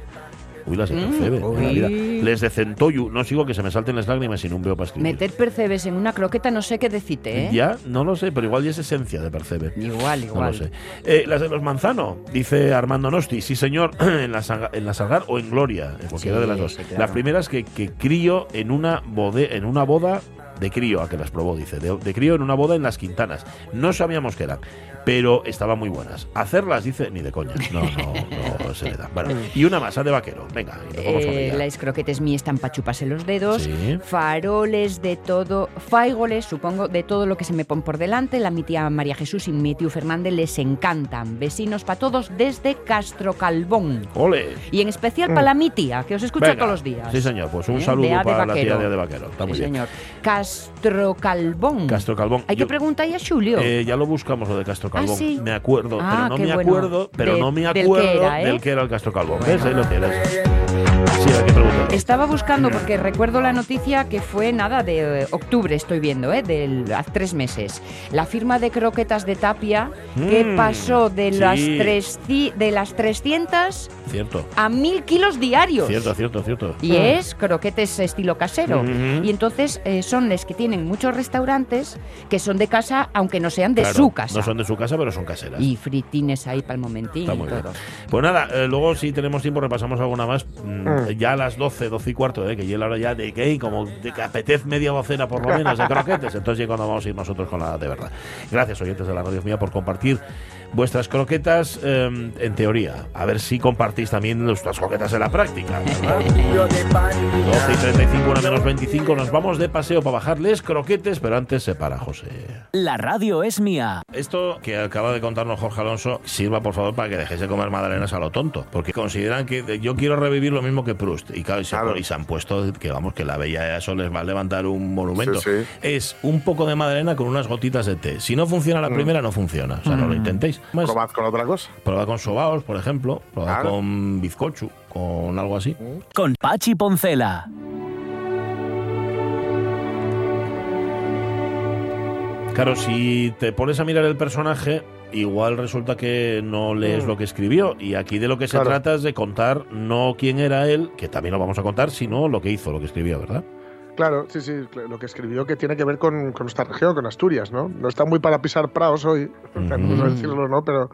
Uy, las de Mm, percebe. en la vida. Les de centoyu. No sigo que se me salten las lágrimas y no veo para escribir. Meter percebes en una croqueta no sé qué decirte, ¿eh? Ya, no lo sé, pero igual ya es esencia de percebe. Igual, No igual. lo sé. Eh, las de los manzano, dice Armando Nosti. Sí, señor, en la, Saga- en la Salgar o en Gloria, en cualquiera Sí, de las dos. sí, claro. Las primeras que, que crío en una, bode, en una boda de crío, a que las probó, dice. De, de crío en una boda en las Quintanas. No sabíamos qué eran, pero estaban muy buenas. Hacerlas, dice, ni de coña. No, no, no se le da. Bueno, y una masa de vaquero. Venga, y Eh, las croquetes mías están para chuparse los dedos, Sí. faroles de todo, faigoles, supongo, de todo lo que se me pone por delante. La mi tía María Jesús y mi tío Fernández les encantan. Vecinos para todos desde Castro Calbón. ¡Ole! Y en especial para la mi tía, que os escucha Venga. todos los días. Sí, señor. Pues un ¿Eh? saludo De A de para la tía de, de Vaquero. Está muy Sí, bien. señor. Castro Calbón. Castro Calbón. Hay Yo- que preguntarle a Julio. Eh, ya lo buscamos lo de Castro Calbón. Ah, sí. Me acuerdo, Ah, pero no qué me bueno. acuerdo, pero De- no me del que acuerdo era, ¿eh? del que era el Castro Calbón. ¿Ves? Ahí lo tienes. Sí, hay que preguntar. Estaba buscando porque recuerdo la noticia que fue nada de eh, octubre, estoy viendo, ¿eh? Del, hace tres meses. La firma de croquetas de Tapia que Mm, pasó de, sí. las tres, de las 300 Cierto. a 1000 kilos diarios. Cierto, cierto, cierto. Y es croquetes estilo casero. Y entonces eh, son les que tienen muchos restaurantes que son de casa, aunque no sean de Claro, su casa. No son de su casa, pero son caseras. Y fritines ahí para el momentín Está y muy bien. todo. Pues nada, eh, luego si tenemos tiempo repasamos alguna más. Mm. Ya a las 12, 12 y cuarto, eh, que ya la hora ya de que, como de que apetez media docena por lo menos de croquetes. Entonces ya cuando vamos a ir nosotros con la de verdad. Gracias, oyentes de la radio mía, por compartir vuestras croquetas eh, en teoría. A ver si compartís también nuestras croquetas en la práctica. ¿verdad? 12 y 35, una menos 25. Nos vamos de paseo para bajarles croquetes, pero antes se para, José. La radio es mía. Esto que acaba de contarnos Jorge Alonso sirva por favor para que dejéis de comer magdalenas a lo tonto, porque consideran que yo quiero revivir lo mismo que Proust y, claro, y se, Claro. y se han puesto que vamos que la bella eso les va a levantar un monumento. Sí, sí. Es un poco de magdalena con unas gotitas de té. Si no funciona Mm. la primera no funciona, o sea no lo intentéis. Más, Probad con otra cosa. probad con sobaos, por ejemplo, probad Claro. con bizcocho, con algo así. Con Pachi Poncela. Claro, si te pones a mirar el personaje, igual resulta que no lees lo que escribió. Y aquí de lo que se Mm. Trata es de contar no quién era él, que también lo vamos a contar, sino lo que hizo, lo que escribió, ¿verdad? Claro, sí, sí, lo que escribió que tiene que ver con, con nuestra región, con Asturias, ¿no? No está muy para pisar praos hoy, tenemos que decirlo, ¿no? Pero,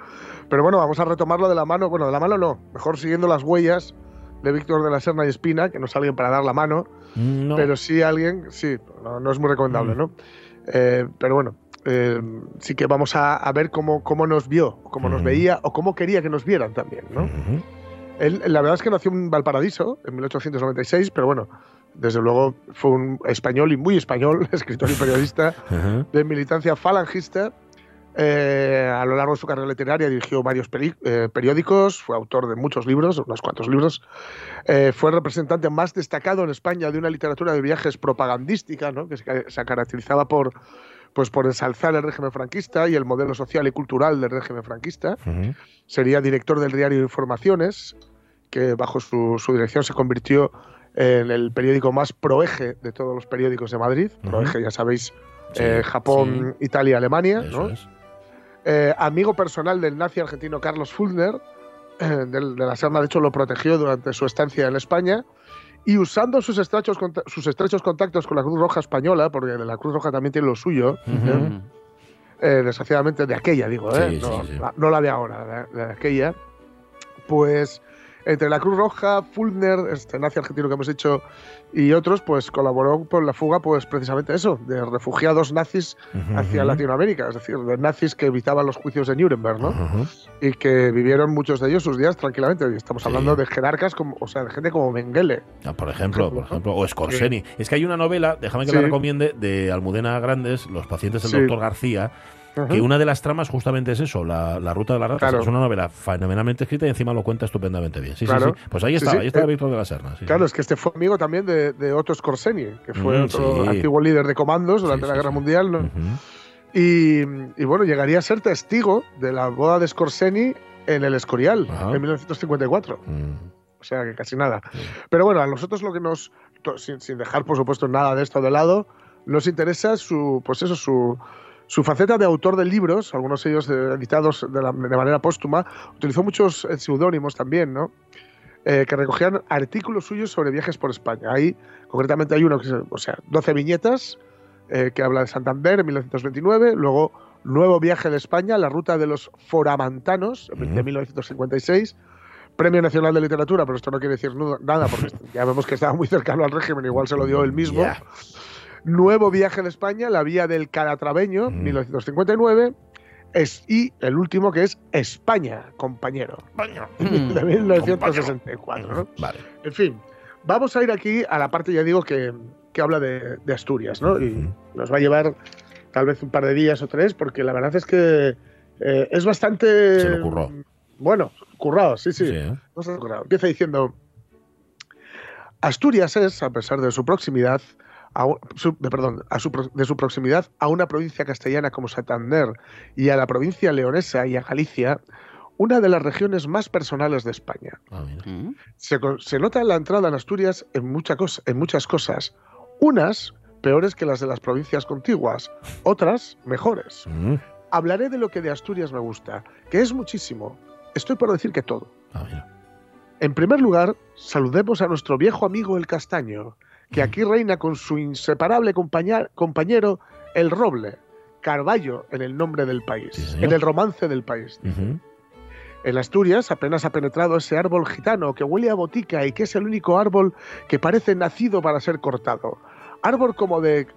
pero bueno, vamos a retomarlo de la mano, bueno, de la mano no, mejor siguiendo las huellas de Víctor de la Serna y Espina, que no es alguien para dar la mano, No. pero sí alguien, sí, no, no es muy recomendable, ¿no? Eh, pero bueno, eh, sí que vamos a, a ver cómo, cómo nos vio, cómo nos Ujú. veía o cómo quería que nos vieran también, ¿no? Ujú. Él, la verdad es que nació en Valparaíso en 1896, pero bueno, desde luego fue un español y muy español, escritor y periodista Ajá. de militancia falangista. Eh, a lo largo de su carrera literaria dirigió varios eh, periódicos, fue autor de muchos libros, unos cuantos libros. Eh, fue el representante más destacado en España de una literatura de viajes propagandística, ¿no? que se, se caracterizaba por, pues, por ensalzar el régimen franquista y el modelo social y cultural del régimen franquista. Sería director del diario Informaciones, que bajo su, su dirección se convirtió en el periódico más proeje de todos los periódicos de Madrid. Proeje, ya sabéis, Sí, eh, Japón, Italia, Alemania. ¿no? Eh, amigo personal del nazi argentino Carlos Fulner, eh, del- de la Serna, de hecho lo protegió durante su estancia en España, y usando sus estrechos, sus estrechos contactos con la Cruz Roja Española, porque la Cruz Roja también tiene lo suyo, ¿eh? Eh, desgraciadamente de aquella, digo, ¿eh? Sí, no, sí. La, no la de ahora, la, la de aquella, pues entre la Cruz Roja, Fulner, este nazi argentino que hemos dicho, y otros, pues colaboró con la fuga, pues precisamente eso, de refugiados nazis hacia. Latinoamérica, es decir, de nazis que evitaban los juicios de Nuremberg, ¿no? Y que vivieron muchos de ellos sus días tranquilamente. Y estamos Sí. hablando de jerarcas, como, o sea, de gente como Mengele. Ah, Por ejemplo, por ejemplo, o Scorseni. Es que hay una novela, déjame que Sí. la recomiende, de Almudena Grandes, Los pacientes del doctor García, que una de las tramas justamente es eso, la, la ruta de la rata. Claro. Es una novela fenomenalmente escrita y encima lo cuenta estupendamente bien. Sí, Claro. sí, sí. Pues ahí estaba, sí. ahí estaba Eh, Víctor de la Serna. Claro, es que este fue amigo también de, de Otto Scorseni, que fue Mm, otro antiguo líder de comandos durante la Guerra. Mundial. y, y bueno, llegaría a ser testigo de la boda de Scorseni en el Escorial, Ajá. en 1954. Mm. O sea, que casi nada. Pero bueno, a nosotros lo que nos, sin, sin dejar por supuesto nada de esto de lado, nos interesa su, pues eso, su, su faceta de autor de libros, algunos de ellos editados de, la- de manera póstuma. Utilizó muchos eh, seudónimos también, ¿no? Eh, que recogían artículos suyos sobre viajes por España. Ahí, concretamente, hay uno que, o sea, 12 viñetas eh, que habla de Santander en 1929, luego Nuevo viaje de España, la ruta de los foramantanos de 1956. Premio Nacional de Literatura, pero esto no quiere decir nada, porque ya vemos que estaba muy cercano al régimen, igual se lo dio él mismo. Nuevo viaje de España, la vía del Calatraveño, 1959. Es, y el último que es España, compañero, de 1964. ¿no? Vale. En fin, vamos a ir aquí a la parte, ya digo, que, que habla de, de Asturias, ¿no? Y nos va a llevar tal vez un par de días o tres, porque la verdad es que eh, es bastante. Se lo curró. Bueno, currado, sí, sí. Sí, ¿eh? Bastante currado. Empieza diciendo: Asturias es, a pesar de su proximidad, a su- de, perdón, a su de su proximidad a una provincia castellana como Santander y a la provincia leonesa y a Galicia, una de las regiones más personales de España. Ah, mira. Se, nota la entrada en Asturias en, mucha cos- en muchas cosas, unas peores que las de las provincias contiguas, otras mejores. Mm. Hablaré de lo que de Asturias me gusta, que es muchísimo. Estoy por decir que todo. Ah, mira. En primer lugar, saludemos a nuestro viejo amigo el castaño, que aquí reina con su inseparable compañero el roble, Carballo en el nombre del país, en el romance del país. En Asturias apenas ha penetrado ese árbol gitano que huele a botica y que es el único árbol que parece nacido para ser cortado. Árbol como de,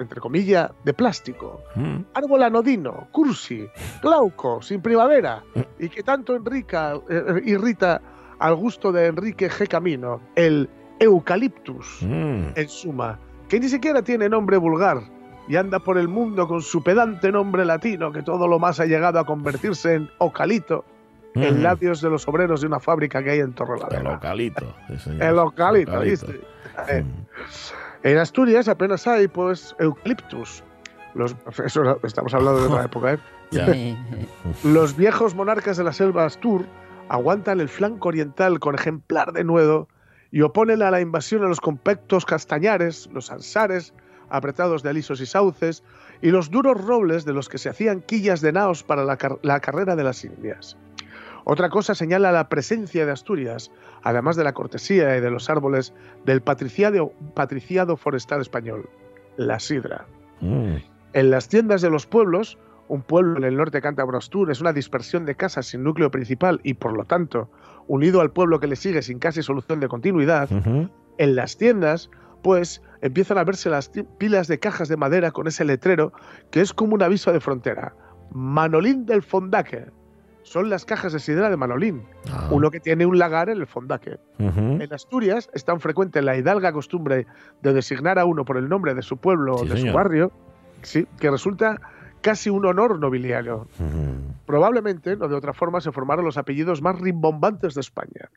entre comillas, de plástico. Mm. Árbol anodino, cursi, glauco, sin primavera, y que tanto enrica, eh, irrita al gusto de Enrique G. Camino, el eucaliptus, Mm. en suma, que ni siquiera tiene nombre vulgar y anda por el mundo con su pedante nombre latino que todo lo más ha llegado a convertirse en ocalito en Mm. labios de los obreros de una fábrica que hay en El Torrelavega. localito. sí, señor. El ocalito, Localito. ¿viste? Eh, En Asturias apenas hay, pues, eucaliptus. Los, eso estamos hablando de otra época, ¿eh? Los viejos monarcas de la selva Astur aguantan el flanco oriental con ejemplar de nuevo y oponen a la invasión a los compactos castañares, los ansares, apretados de alisos y sauces, y los duros robles de los que se hacían quillas de naos para la, car- la carrera de las Indias. Otra cosa señala la presencia de Asturias, además de la cortesía y de los árboles del patriciado, patriciado forestal español, la sidra. Mm. En las tiendas de los pueblos, un pueblo en el norte cántabro Astur es una dispersión de casas sin núcleo principal y, por lo tanto, unido al pueblo que le sigue sin casi solución de continuidad, en las tiendas, pues empiezan a verse las pilas de cajas de madera con ese letrero que es como un aviso de frontera. Manolín del Fondaque. son las cajas de sidra de Manolín, Ah. uno que tiene un lagar en el fondaque. En Asturias es tan frecuente la hidalga costumbre de designar a uno por el nombre de su pueblo o de señor. su barrio, sí, que resulta casi un honor nobiliario. Probablemente, no de otra forma, se formaron los apellidos más rimbombantes de España.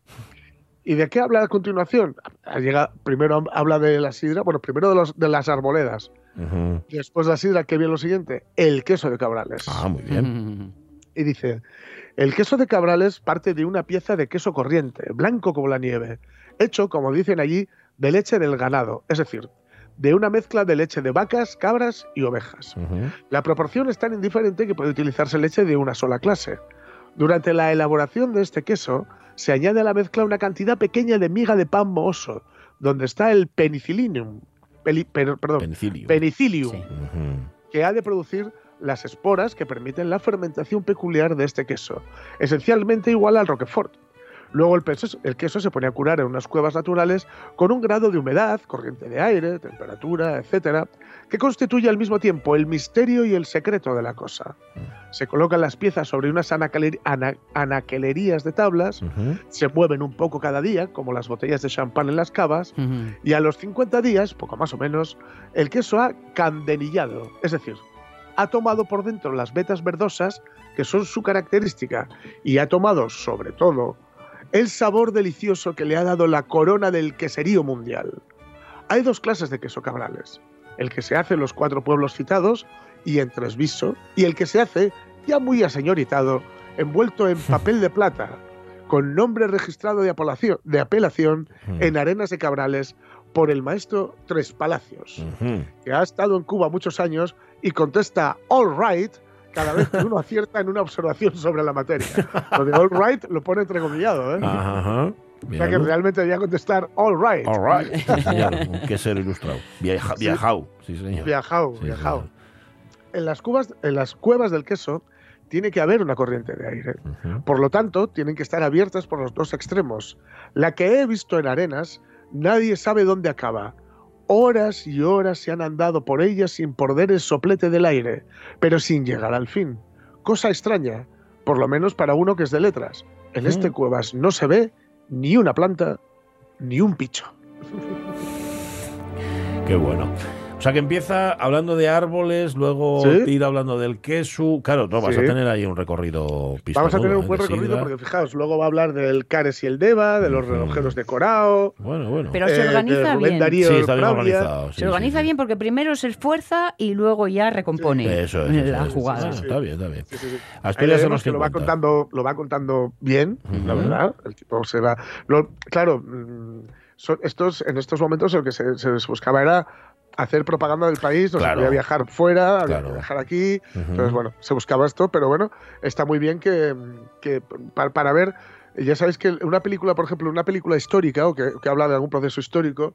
¿Y de qué habla a continuación? Llega, primero habla de la sidra, bueno, primero de, los- de las arboledas. Después de la sidra, ¿qué viene lo siguiente? El queso de cabrales. Ah, muy bien. Y dice, el queso de cabrales parte de una pieza de queso corriente, blanco como la nieve, hecho, como dicen allí, de leche del ganado, es decir, de una mezcla de leche de vacas, cabras y ovejas. La proporción es tan indiferente que puede utilizarse leche de una sola clase. Durante la elaboración de este queso, se añade a la mezcla una cantidad pequeña de miga de pan mohoso, donde está el penicillinum, peli- per- perdón, Penicilio. penicillium, Ujú. que ha de producir las esporas que permiten la fermentación peculiar de este queso, esencialmente igual al Roquefort. Luego el, peso- el queso se pone a curar en unas cuevas naturales con un grado de humedad, corriente de aire, temperatura, etcétera, que constituye al mismo tiempo el misterio y el secreto de la cosa. Se colocan las piezas sobre unas ana- anaquelerías de tablas, se mueven un poco cada día, como las botellas de champán en las cavas, y a los 50 días, poco más o menos, el queso ha candenillado, es decir, ha tomado por dentro las vetas verdosas, que son su característica, y ha tomado, sobre todo, el sabor delicioso que le ha dado la corona del queserío mundial. Hay dos clases de queso cabrales, el que se hace en los cuatro pueblos citados y en Tresviso, y el que se hace, ya muy aseñoritado, envuelto en papel de plata, con nombre registrado de apelación, de apelación en Arenas de Cabrales por el maestro Tres Palacios, que ha estado en Cuba muchos años y contesta all right cada vez que uno acierta en una observación sobre la materia. Lo de all right lo pone entrecomillado, ¿eh? Ajá, ajá. o sea que realmente debía contestar all right. All right. Un quesero ilustrado. Viaja, Sí. viajao. Sí, señor. Viajao, Sí, viajao. señor. En las, cubas, en las cuevas del queso tiene que haber una corriente de aire. Por lo tanto, tienen que estar abiertas por los dos extremos. La que he visto en arenas, nadie sabe dónde acaba. Horas y horas se han andado por ellas sin perder el soplete del aire, pero sin llegar al fin. Cosa extraña, por lo menos para uno que es de letras. En este cuevas no se ve ni una planta, ni un picho. Qué bueno. O sea que empieza hablando de árboles, luego Sí. ir hablando del queso. Claro, no, vas Sí. a tener ahí un recorrido pistoludo. Vamos a tener un ¿eh? buen recorrido porque fijaos, luego va a hablar del Cares y el Deva, de los relojeros de Corao. Bueno, bueno. Pero se eh, organiza bien. Darío sí, está bien Pravia. organizado. sí, se organiza bien porque primero se esfuerza y luego ya recompone Eso es, eso la jugada. Está bien, está bien. Sí, sí, sí. Asturias vemos los que lo va 50. contando, lo va contando bien, la verdad. El tipo se va. lo- claro, mm, son estos, en estos momentos lo que se, se les buscaba era hacer propaganda del país, no Claro. se podía viajar fuera, había Claro. que viajar aquí. Entonces, bueno, se buscaba esto, pero bueno, está muy bien que, que para, para ver. Ya sabéis que una película, por ejemplo, una película histórica o que, que habla de algún proceso histórico,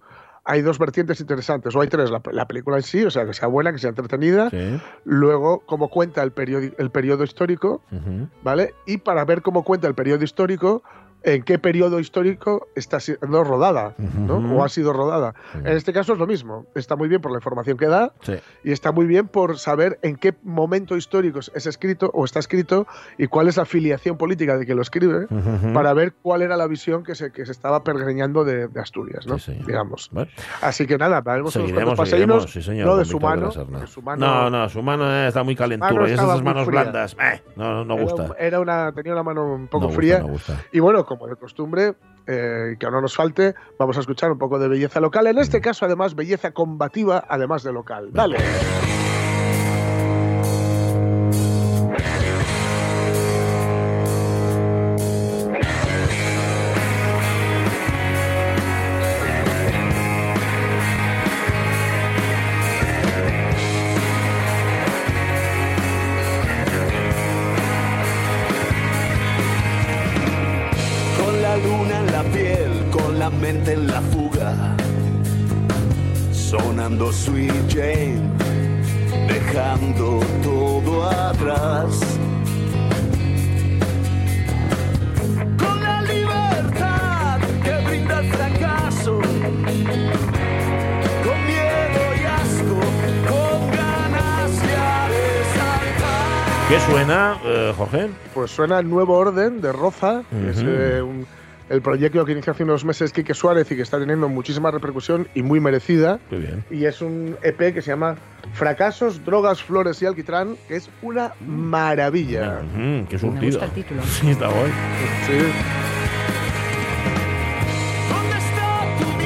hay dos vertientes interesantes, o hay tres. La, la película en sí, o sea, que sea buena, que sea entretenida. Sí. Luego, cómo cuenta el periodo, el periodo histórico. ¿vale? Y para ver cómo cuenta el periodo histórico, en qué periodo histórico está siendo rodada, ¿no? Ujú. O ha sido rodada. Ujú. En este caso es lo mismo. Está muy bien por la información que da Sí. y está muy bien por saber en qué momento histórico es escrito o está escrito y cuál es la afiliación política de quien lo escribe, Ujú. para ver cuál era la visión que se, que se estaba pergreñando de, de Asturias, ¿no? Sí. Digamos. Bueno, Así que nada, unos seguiremos, seguiremos, sí, señor. no de su de mano, que su mano No, no, su mano eh, está muy calenturo. mano Y esas manos fría. blandas, eh, no, no Era- gusta. Era, una, tenía una mano un poco No fría. no gusta. Y bueno, como de costumbre, eh, que no nos falte, vamos a escuchar un poco de belleza local. En este caso, además, belleza combativa, además de local. Dale. Pues suena el nuevo orden de Roza, que es eh, un- el proyecto que inició hace unos meses Quique Suárez y que está teniendo muchísima repercusión y muy merecida. Muy bien. Y es un EP que se llama Fracasos, Drogas, Flores y Alquitrán, que es una maravilla. Ujú, qué Me surtido. gusta el título. Sí, está guay. Sí.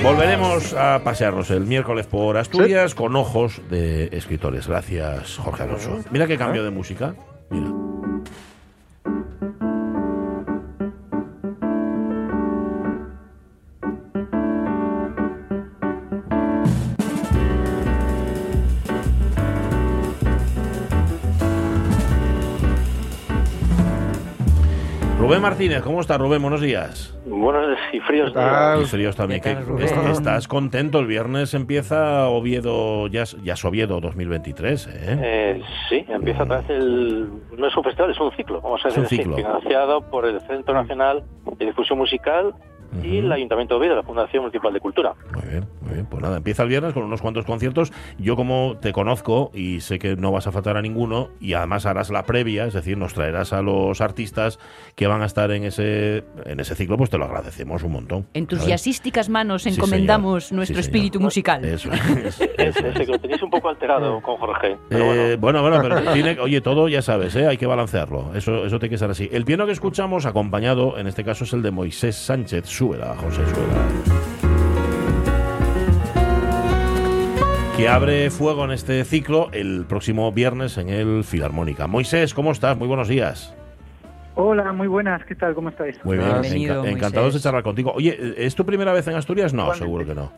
Volveremos a pasearnos el miércoles por Asturias con ojos de escritores. Gracias, Jorge Alonso. Mira qué cambio de música. Mira. Rubén Martínez, ¿cómo estás, Rubén? Buenos días. Buenos y fríos. Y fríos también. ¿Qué tal, ¿Estás contento? El viernes empieza Oviedo, ya, es- ya es Oviedo 2023, ¿eh? Eh, sí, empieza otra vez el... No es un festival, es un ciclo, vamos a Es un decir así, ciclo. financiado por el Centro Nacional de Difusión Musical y el Ayuntamiento de Oviedo, la Fundación Municipal de Cultura. Muy bien, muy bien. Pues nada, empieza el viernes con unos cuantos conciertos. Yo como te conozco y sé que no vas a faltar a ninguno y además harás la previa, es decir, nos traerás a los artistas que van a estar en ese en ese ciclo, pues te lo agradecemos un montón. ¿sabes? Entusiasísticas manos Sí, encomendamos señor. nuestro Sí, espíritu musical. Eso es. Ese, ese que lo tenéis un poco alterado con Jorge. Pero Eh, bueno. bueno, bueno, pero tiene, oye, todo ya sabes, ¿eh? hay que balancearlo. Eso, eso tiene que ser así. El piano que escuchamos, acompañado, en este caso, es el de Moisés Sánchez. Súbela, José, súbela. Que abre fuego en este ciclo el próximo viernes en el Filarmónica. Moisés, ¿cómo estás? Muy buenos días. Hola, muy buenas, ¿qué tal? ¿Cómo estáis? Muy bien, Bienvenido, enca- Moisés. encantados de charlar contigo. Oye, ¿es tu primera vez en Asturias? No, Igualmente. seguro que no.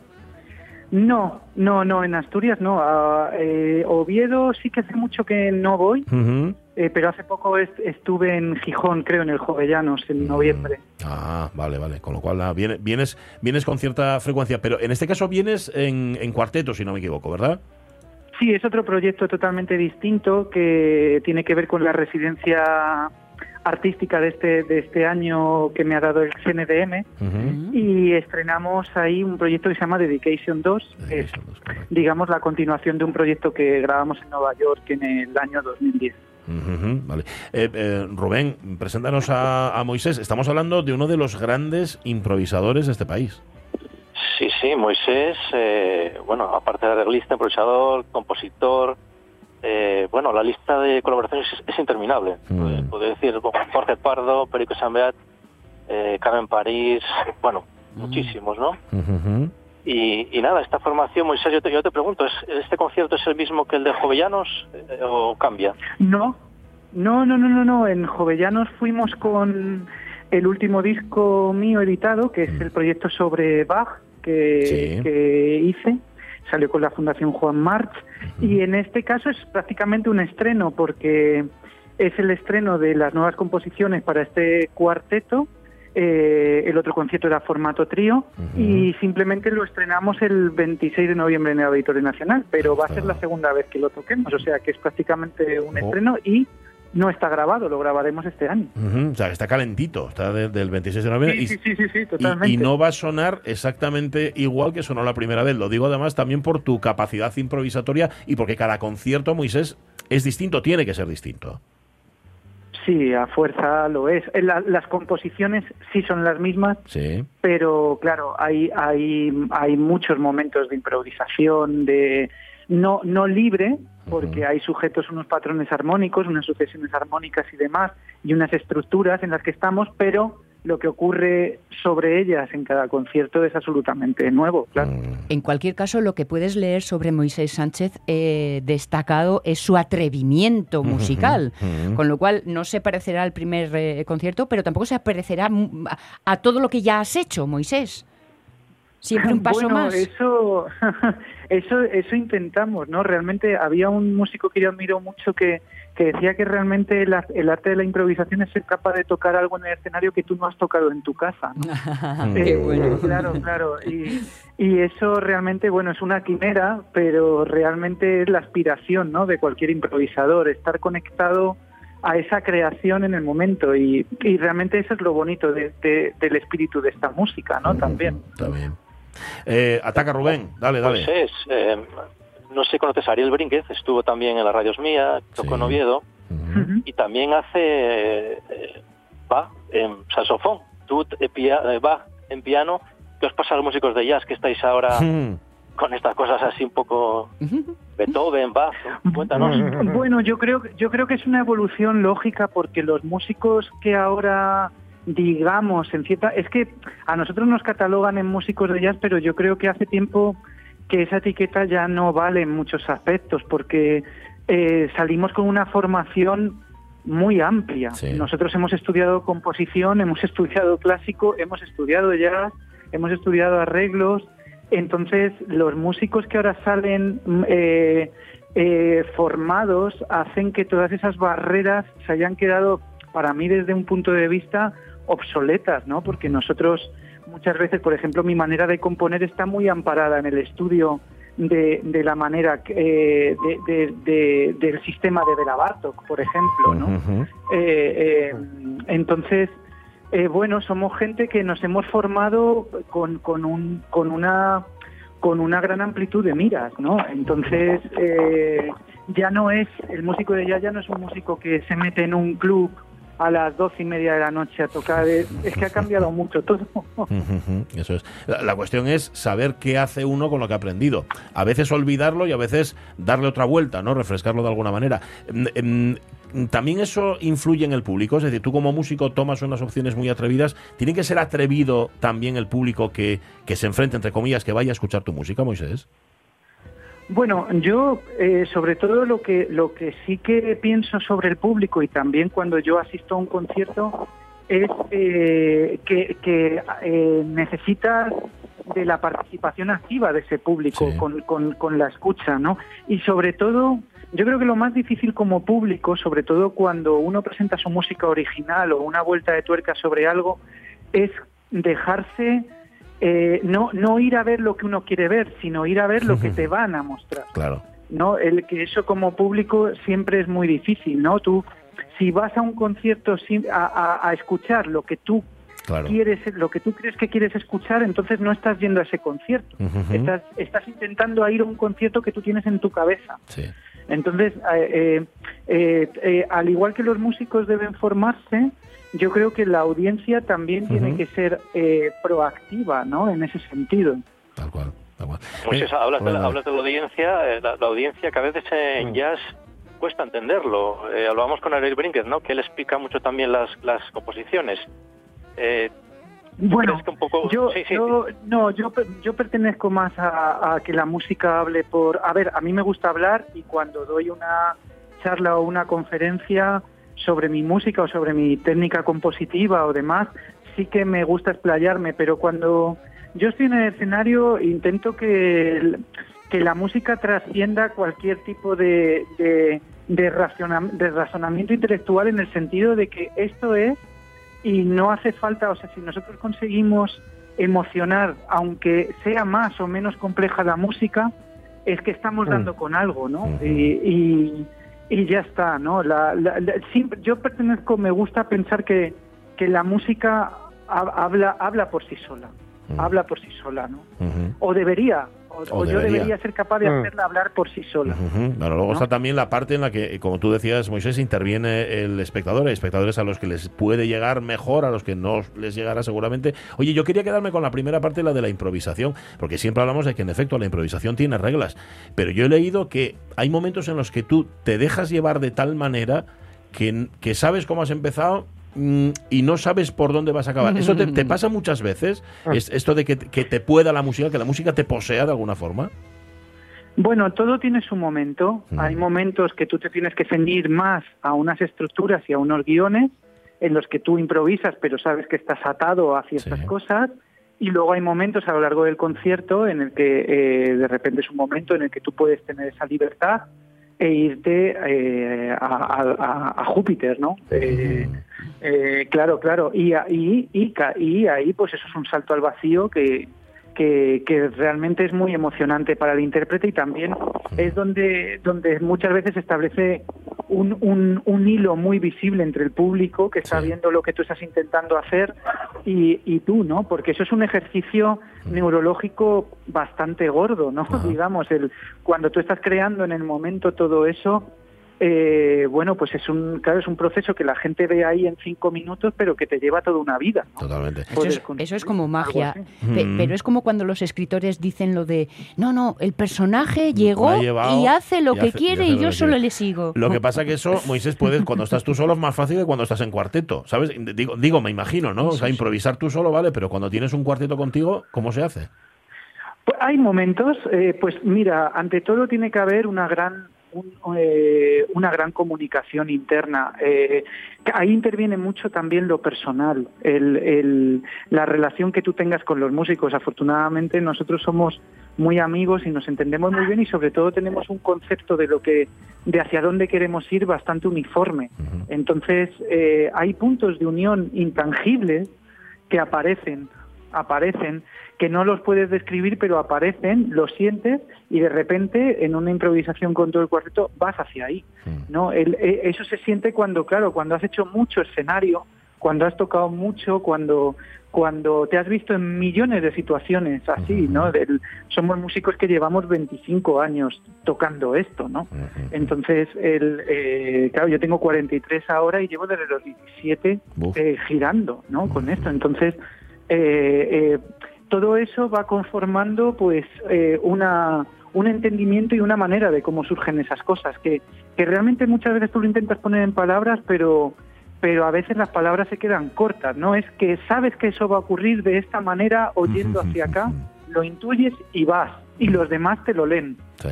No, no, no, en Asturias no. A eh, Oviedo sí que hace mucho que no voy, Ujú. Eh, pero hace poco est- estuve en Gijón, creo, en el Jovellanos, en noviembre. Ah, vale, vale. Con lo cual, viene- vienes, vienes con cierta frecuencia, pero en este caso vienes en, en cuarteto, si no me equivoco, ¿verdad? Sí, es otro proyecto totalmente distinto que tiene que ver con la residencia artística de este, de este año que me ha dado el CNDM y estrenamos ahí un proyecto que se llama Dedication 2, que es, digamos, la continuación de un proyecto que grabamos en Nueva York en el año 2010. Ujú, vale. Eh, eh, Rubén, preséntanos a, a Moisés. Estamos hablando de uno de los grandes improvisadores de este país. Sí, sí, Moisés, eh, bueno, aparte de arreglista, improvisador, compositor, eh, bueno, la lista de colaboraciones es, es interminable. Mm. Puedo decir Jorge Pardo, Perico Sambeat, eh, Carmen París, bueno, muchísimos, ¿no? Y, y nada, esta formación, Moisés, yo te, yo te pregunto, ¿es, ¿este concierto es el mismo que el de Jovellanos eh, o cambia? No, no, no, no, no, no. En Jovellanos fuimos con el último disco mío editado, que es el proyecto sobre Bach que, Sí. que hice. Salió con la Fundación Juan March. Y en este caso es prácticamente un estreno, porque es el estreno de las nuevas composiciones para este cuarteto. Eh, el otro concierto era formato trío y simplemente lo estrenamos el 26 de noviembre en el Auditorio Nacional, pero va a ser la segunda vez que lo toquemos, o sea que es prácticamente un Oh. estreno y no está grabado, lo grabaremos este año. O sea, está calentito, está de- del 26 de noviembre. Sí, y- sí, sí, sí, sí, y- totalmente. Y, no va a sonar exactamente igual que sonó la primera vez. Lo digo además también por tu capacidad improvisatoria y porque cada concierto, Moisés, es distinto, tiene que ser distinto. Sí, a fuerza lo es. Eh, la- las composiciones sí son las mismas, Sí. pero claro, hay, hay, hay muchos momentos de improvisación, de no, no libre, porque hay sujetos unos patrones armónicos, unas sucesiones armónicas y demás, y unas estructuras en las que estamos, pero lo que ocurre sobre ellas en cada concierto es absolutamente nuevo, claro. En cualquier caso, lo que puedes leer sobre Moisés Sánchez eh, destacado es su atrevimiento musical, con lo cual no se parecerá al primer eh, concierto, pero tampoco se parecerá mm, a, a todo lo que ya has hecho, Moisés. Siempre un paso bueno, más. Eso, eso, eso intentamos, ¿no? Realmente había un músico que yo admiro mucho que, que decía que realmente el, ar- el arte de la improvisación es ser capaz de tocar algo en el escenario que tú no has tocado en tu casa. ¿no? Qué Eh, bueno. Claro, claro. Y, y eso realmente, bueno, es una quimera, pero realmente es la aspiración, ¿no? De cualquier improvisador, estar conectado a esa creación en el momento y, y realmente eso es lo bonito de- de- del espíritu de esta música, ¿no? También. Está bien. Eh, ataca Rubén, dale, dale. Moisés, eh, no sé si conoces a Ariel Brínguez, estuvo también en las radios mía, tocó en Oviedo. y también hace eh, va en saxofón, tú eh, eh, va en piano. ¿Qué os pasa a los músicos de jazz que estáis ahora con estas cosas así un poco Beethoven, Bach? Cuéntanos. Bueno, yo creo, yo creo que es una evolución lógica porque los músicos que ahora digamos en cierta es que a nosotros nos catalogan en músicos de jazz, pero yo creo que hace tiempo que esa etiqueta ya no vale en muchos aspectos porque eh, salimos con una formación muy amplia. Nosotros hemos estudiado composición, hemos estudiado clásico, hemos estudiado jazz, hemos estudiado arreglos. Entonces, los músicos que ahora salen eh, eh, formados hacen que todas esas barreras se hayan quedado, para mí, desde un punto de vista obsoletas, ¿no? Porque nosotros muchas veces, por ejemplo, mi manera de componer está muy amparada en el estudio de, de la manera eh, de- de- de- del sistema de Bela Bartok, por ejemplo, ¿no? Eh, eh, entonces, eh, bueno, somos gente que nos hemos formado con, con, un, con una con una gran amplitud de miras, ¿no? Entonces, eh, ya no es, el músico de jazz ya no es un músico que se mete en un club a las doce y media de la noche a tocar, es, es que ha cambiado mucho todo. Eso es. La, la cuestión es saber qué hace uno con lo que ha aprendido. A veces olvidarlo y a veces darle otra vuelta, ¿no? Refrescarlo de alguna manera. Em, em, También eso influye en el público, es decir, tú como músico tomas unas opciones muy atrevidas. ¿Tiene que ser atrevido también el público que, que se enfrente, entre comillas, que vaya a escuchar tu música, Moisés? Bueno, yo eh, sobre todo lo que lo que sí que pienso sobre el público y también cuando yo asisto a un concierto es eh, que, que, eh, necesitas de la participación activa de ese público con, con- con la escucha, ¿no? Y sobre todo, yo creo que lo más difícil como público, sobre todo cuando uno presenta su música original o una vuelta de tuerca sobre algo, es dejarse eh, no, no ir a ver lo que uno quiere ver, sino ir a ver lo que te van a mostrar. Claro. ¿no? El que eso como público siempre es muy difícil, ¿no? Tú, si vas a un concierto a, a- a escuchar lo que tú Claro. quieres, lo que tú crees que quieres escuchar, entonces no estás yendo a ese concierto. Estás, estás intentando ir a un concierto que tú tienes en tu cabeza. Sí. Entonces, eh, eh, eh, al igual que los músicos deben formarse, yo creo que la audiencia también tiene que ser eh, proactiva, ¿no? En ese sentido. Moisés, hablas, de la, bueno. hablas de la audiencia, eh, la, la audiencia que a veces en jazz cuesta entenderlo. Eh, hablábamos con Ariel Brinket, ¿no? Que él explica mucho también las, las composiciones. Eh, ¿tú Bueno, un poco... Yo, sí, sí, yo- no, yo, per- yo pertenezco más a, a que la música hable por... A ver, a mí me gusta hablar y cuando doy una charla o una conferencia sobre mi música o sobre mi técnica compositiva o demás, sí que me gusta explayarme, pero cuando yo estoy en el escenario intento que, que la música trascienda cualquier tipo de, de, de razona- de razonamiento intelectual en el sentido de que esto es y no hace falta, o sea, si nosotros conseguimos emocionar, aunque sea más o menos compleja la música, es que estamos dando con algo, ¿no? Y, y, y ya está, ¿no? La, la- la- siempre- yo pertenezco, me gusta pensar que, que la música ha- habla, habla por sí sola, habla por sí sola, ¿no? O debería, o, yo debería. ser capaz de Mm. hacerla hablar por sí sola. Bueno, luego está también la parte en la que, como tú decías, Moisés, interviene el espectador. Hay espectadores a los que les puede llegar mejor, a los que no les llegará seguramente. Oye, yo quería quedarme con la primera parte, la de la improvisación, porque siempre hablamos de que, en efecto, la improvisación tiene reglas. Pero yo he leído que hay momentos en los que tú te dejas llevar de tal manera que, que sabes cómo has empezado y no sabes por dónde vas a acabar. ¿Eso te, te pasa muchas veces? Es, esto de que, que te pueda la música, que la música te posea de alguna forma. Bueno, todo tiene su momento. Hay momentos que tú te tienes que ceñir más a unas estructuras y a unos guiones en los que tú improvisas, pero sabes que estás atado a ciertas cosas. Y luego hay momentos a lo largo del concierto en el que eh, de repente es un momento en el que tú puedes tener esa libertad e irte eh, a, a- a- Júpiter, ¿no? Eh, eh, claro, claro. Y, y, y, y ahí, pues eso es un salto al vacío que, que, que realmente es muy emocionante para el intérprete y también es donde, donde muchas veces se establece un, un, un hilo muy visible entre el público que está viendo lo que tú estás intentando hacer y, y tú, ¿no? Porque eso es un ejercicio neurológico bastante gordo, ¿no? Digamos, el, cuando tú estás creando en el momento todo eso, eh, bueno, pues es un, claro, es un proceso que la gente ve ahí en cinco minutos, pero que te lleva toda una vida. ¿no? Totalmente. Eso es, eso es como magia. Pe- Mm. Pero es como cuando los escritores dicen lo de, no, no, el personaje llegó y hace lo y que hace- quiere y, yo solo quiere". le sigo. Lo que pasa que eso, Moisés, puedes, cuando estás tú solo es más fácil que cuando estás en cuarteto, ¿sabes? Digo, digo me imagino, ¿no? O sea, improvisar tú solo, vale, pero cuando tienes un cuarteto contigo, ¿cómo se hace? Pues hay momentos, eh, pues mira, ante todo tiene que haber una gran un, eh, una gran comunicación interna. Eh, ahí interviene mucho también lo personal, el, el- la relación que tú tengas con los músicos. Afortunadamente nosotros somos muy amigos y nos entendemos muy bien y sobre todo tenemos un concepto de lo que de hacia dónde queremos ir bastante uniforme. Entonces eh, hay puntos de unión intangibles que aparecen, aparecen, que no los puedes describir, pero aparecen, los sientes y de repente en una improvisación con todo el cuarteto vas hacia ahí. ¿no? El- e- eso se siente cuando, claro, cuando has hecho mucho escenario, cuando has tocado mucho, cuando cuando te has visto en millones de situaciones así, ¿no? Del- somos músicos que llevamos 25 años tocando esto, ¿no? Entonces, el, eh, claro, yo tengo 43 ahora y llevo desde los 17 eh, girando, ¿no? Con esto. Entonces, eh, eh, todo eso va conformando, pues, eh, una un entendimiento y una manera de cómo surgen esas cosas que, que realmente muchas veces tú lo intentas poner en palabras, pero pero a veces las palabras se quedan cortas, ¿no? Es que sabes que eso va a ocurrir de esta manera, oyendo hacia acá, lo intuyes y vas, y los demás te lo leen. Sí.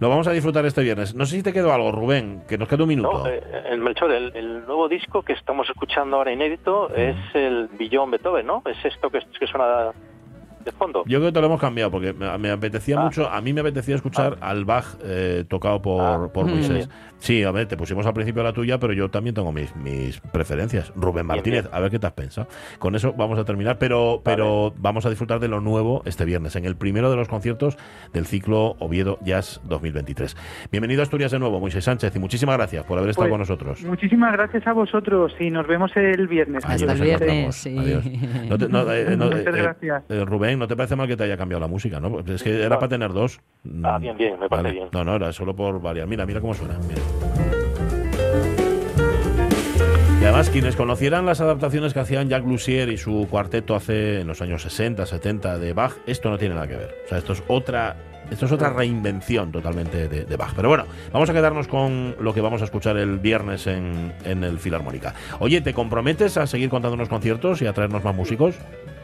Lo vamos a disfrutar este viernes. No sé si te quedó algo, Rubén, que nos queda un minuto. No, eh, el Melchor, el, el nuevo disco que estamos escuchando ahora inédito es el Billón Beethoven, ¿no? Es esto que, que suena de fondo. Yo creo que te lo hemos cambiado porque me, me apetecía mucho, a mí me apetecía escuchar al Bach eh, tocado por, por Mm. Sí, a ver, te pusimos al principio la tuya, pero yo también tengo mis, mis preferencias. Rubén Martínez, a ver qué te has pensado. Con eso vamos a terminar, pero, pero vamos a disfrutar de lo nuevo este viernes, en el primero de los conciertos del ciclo Oviedo Jazz 2023. Bienvenido a Asturias de nuevo, Moisés Sánchez, y muchísimas gracias por haber estado Pues, con nosotros. Muchísimas gracias a vosotros y nos vemos el viernes. Allí nos encontramos. Adiós. No te- no, eh, no, Muchas eh, gracias. eh, Rubén, ¿no te parece mal que te haya cambiado la música? ¿no? Es que era para tener dos. Ah, bien, bien, me parece Vale. bien. No, no, era solo por variar. Mira, mira cómo suena. mira. Y además, quienes conocieran las adaptaciones que hacían Jacques Lussier y su cuarteto hace en los años 60, 70 de Bach, esto no tiene nada que ver. O sea, esto es otra, esto es otra reinvención totalmente de, de Bach. Pero bueno, vamos a quedarnos con lo que vamos a escuchar el viernes en, en el Filarmónica. Oye, ¿te comprometes a seguir contándonos conciertos y a traernos más músicos?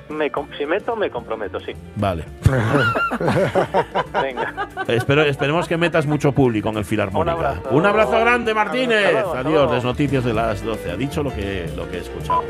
Me si meto, me comprometo, sí. Vale. Venga. Espero, esperemos que metas mucho público en el Filarmónica. Un abrazo. Un abrazo grande, Martínez. Adiós, las noticias de las 12. Ha dicho lo que, lo que he escuchado.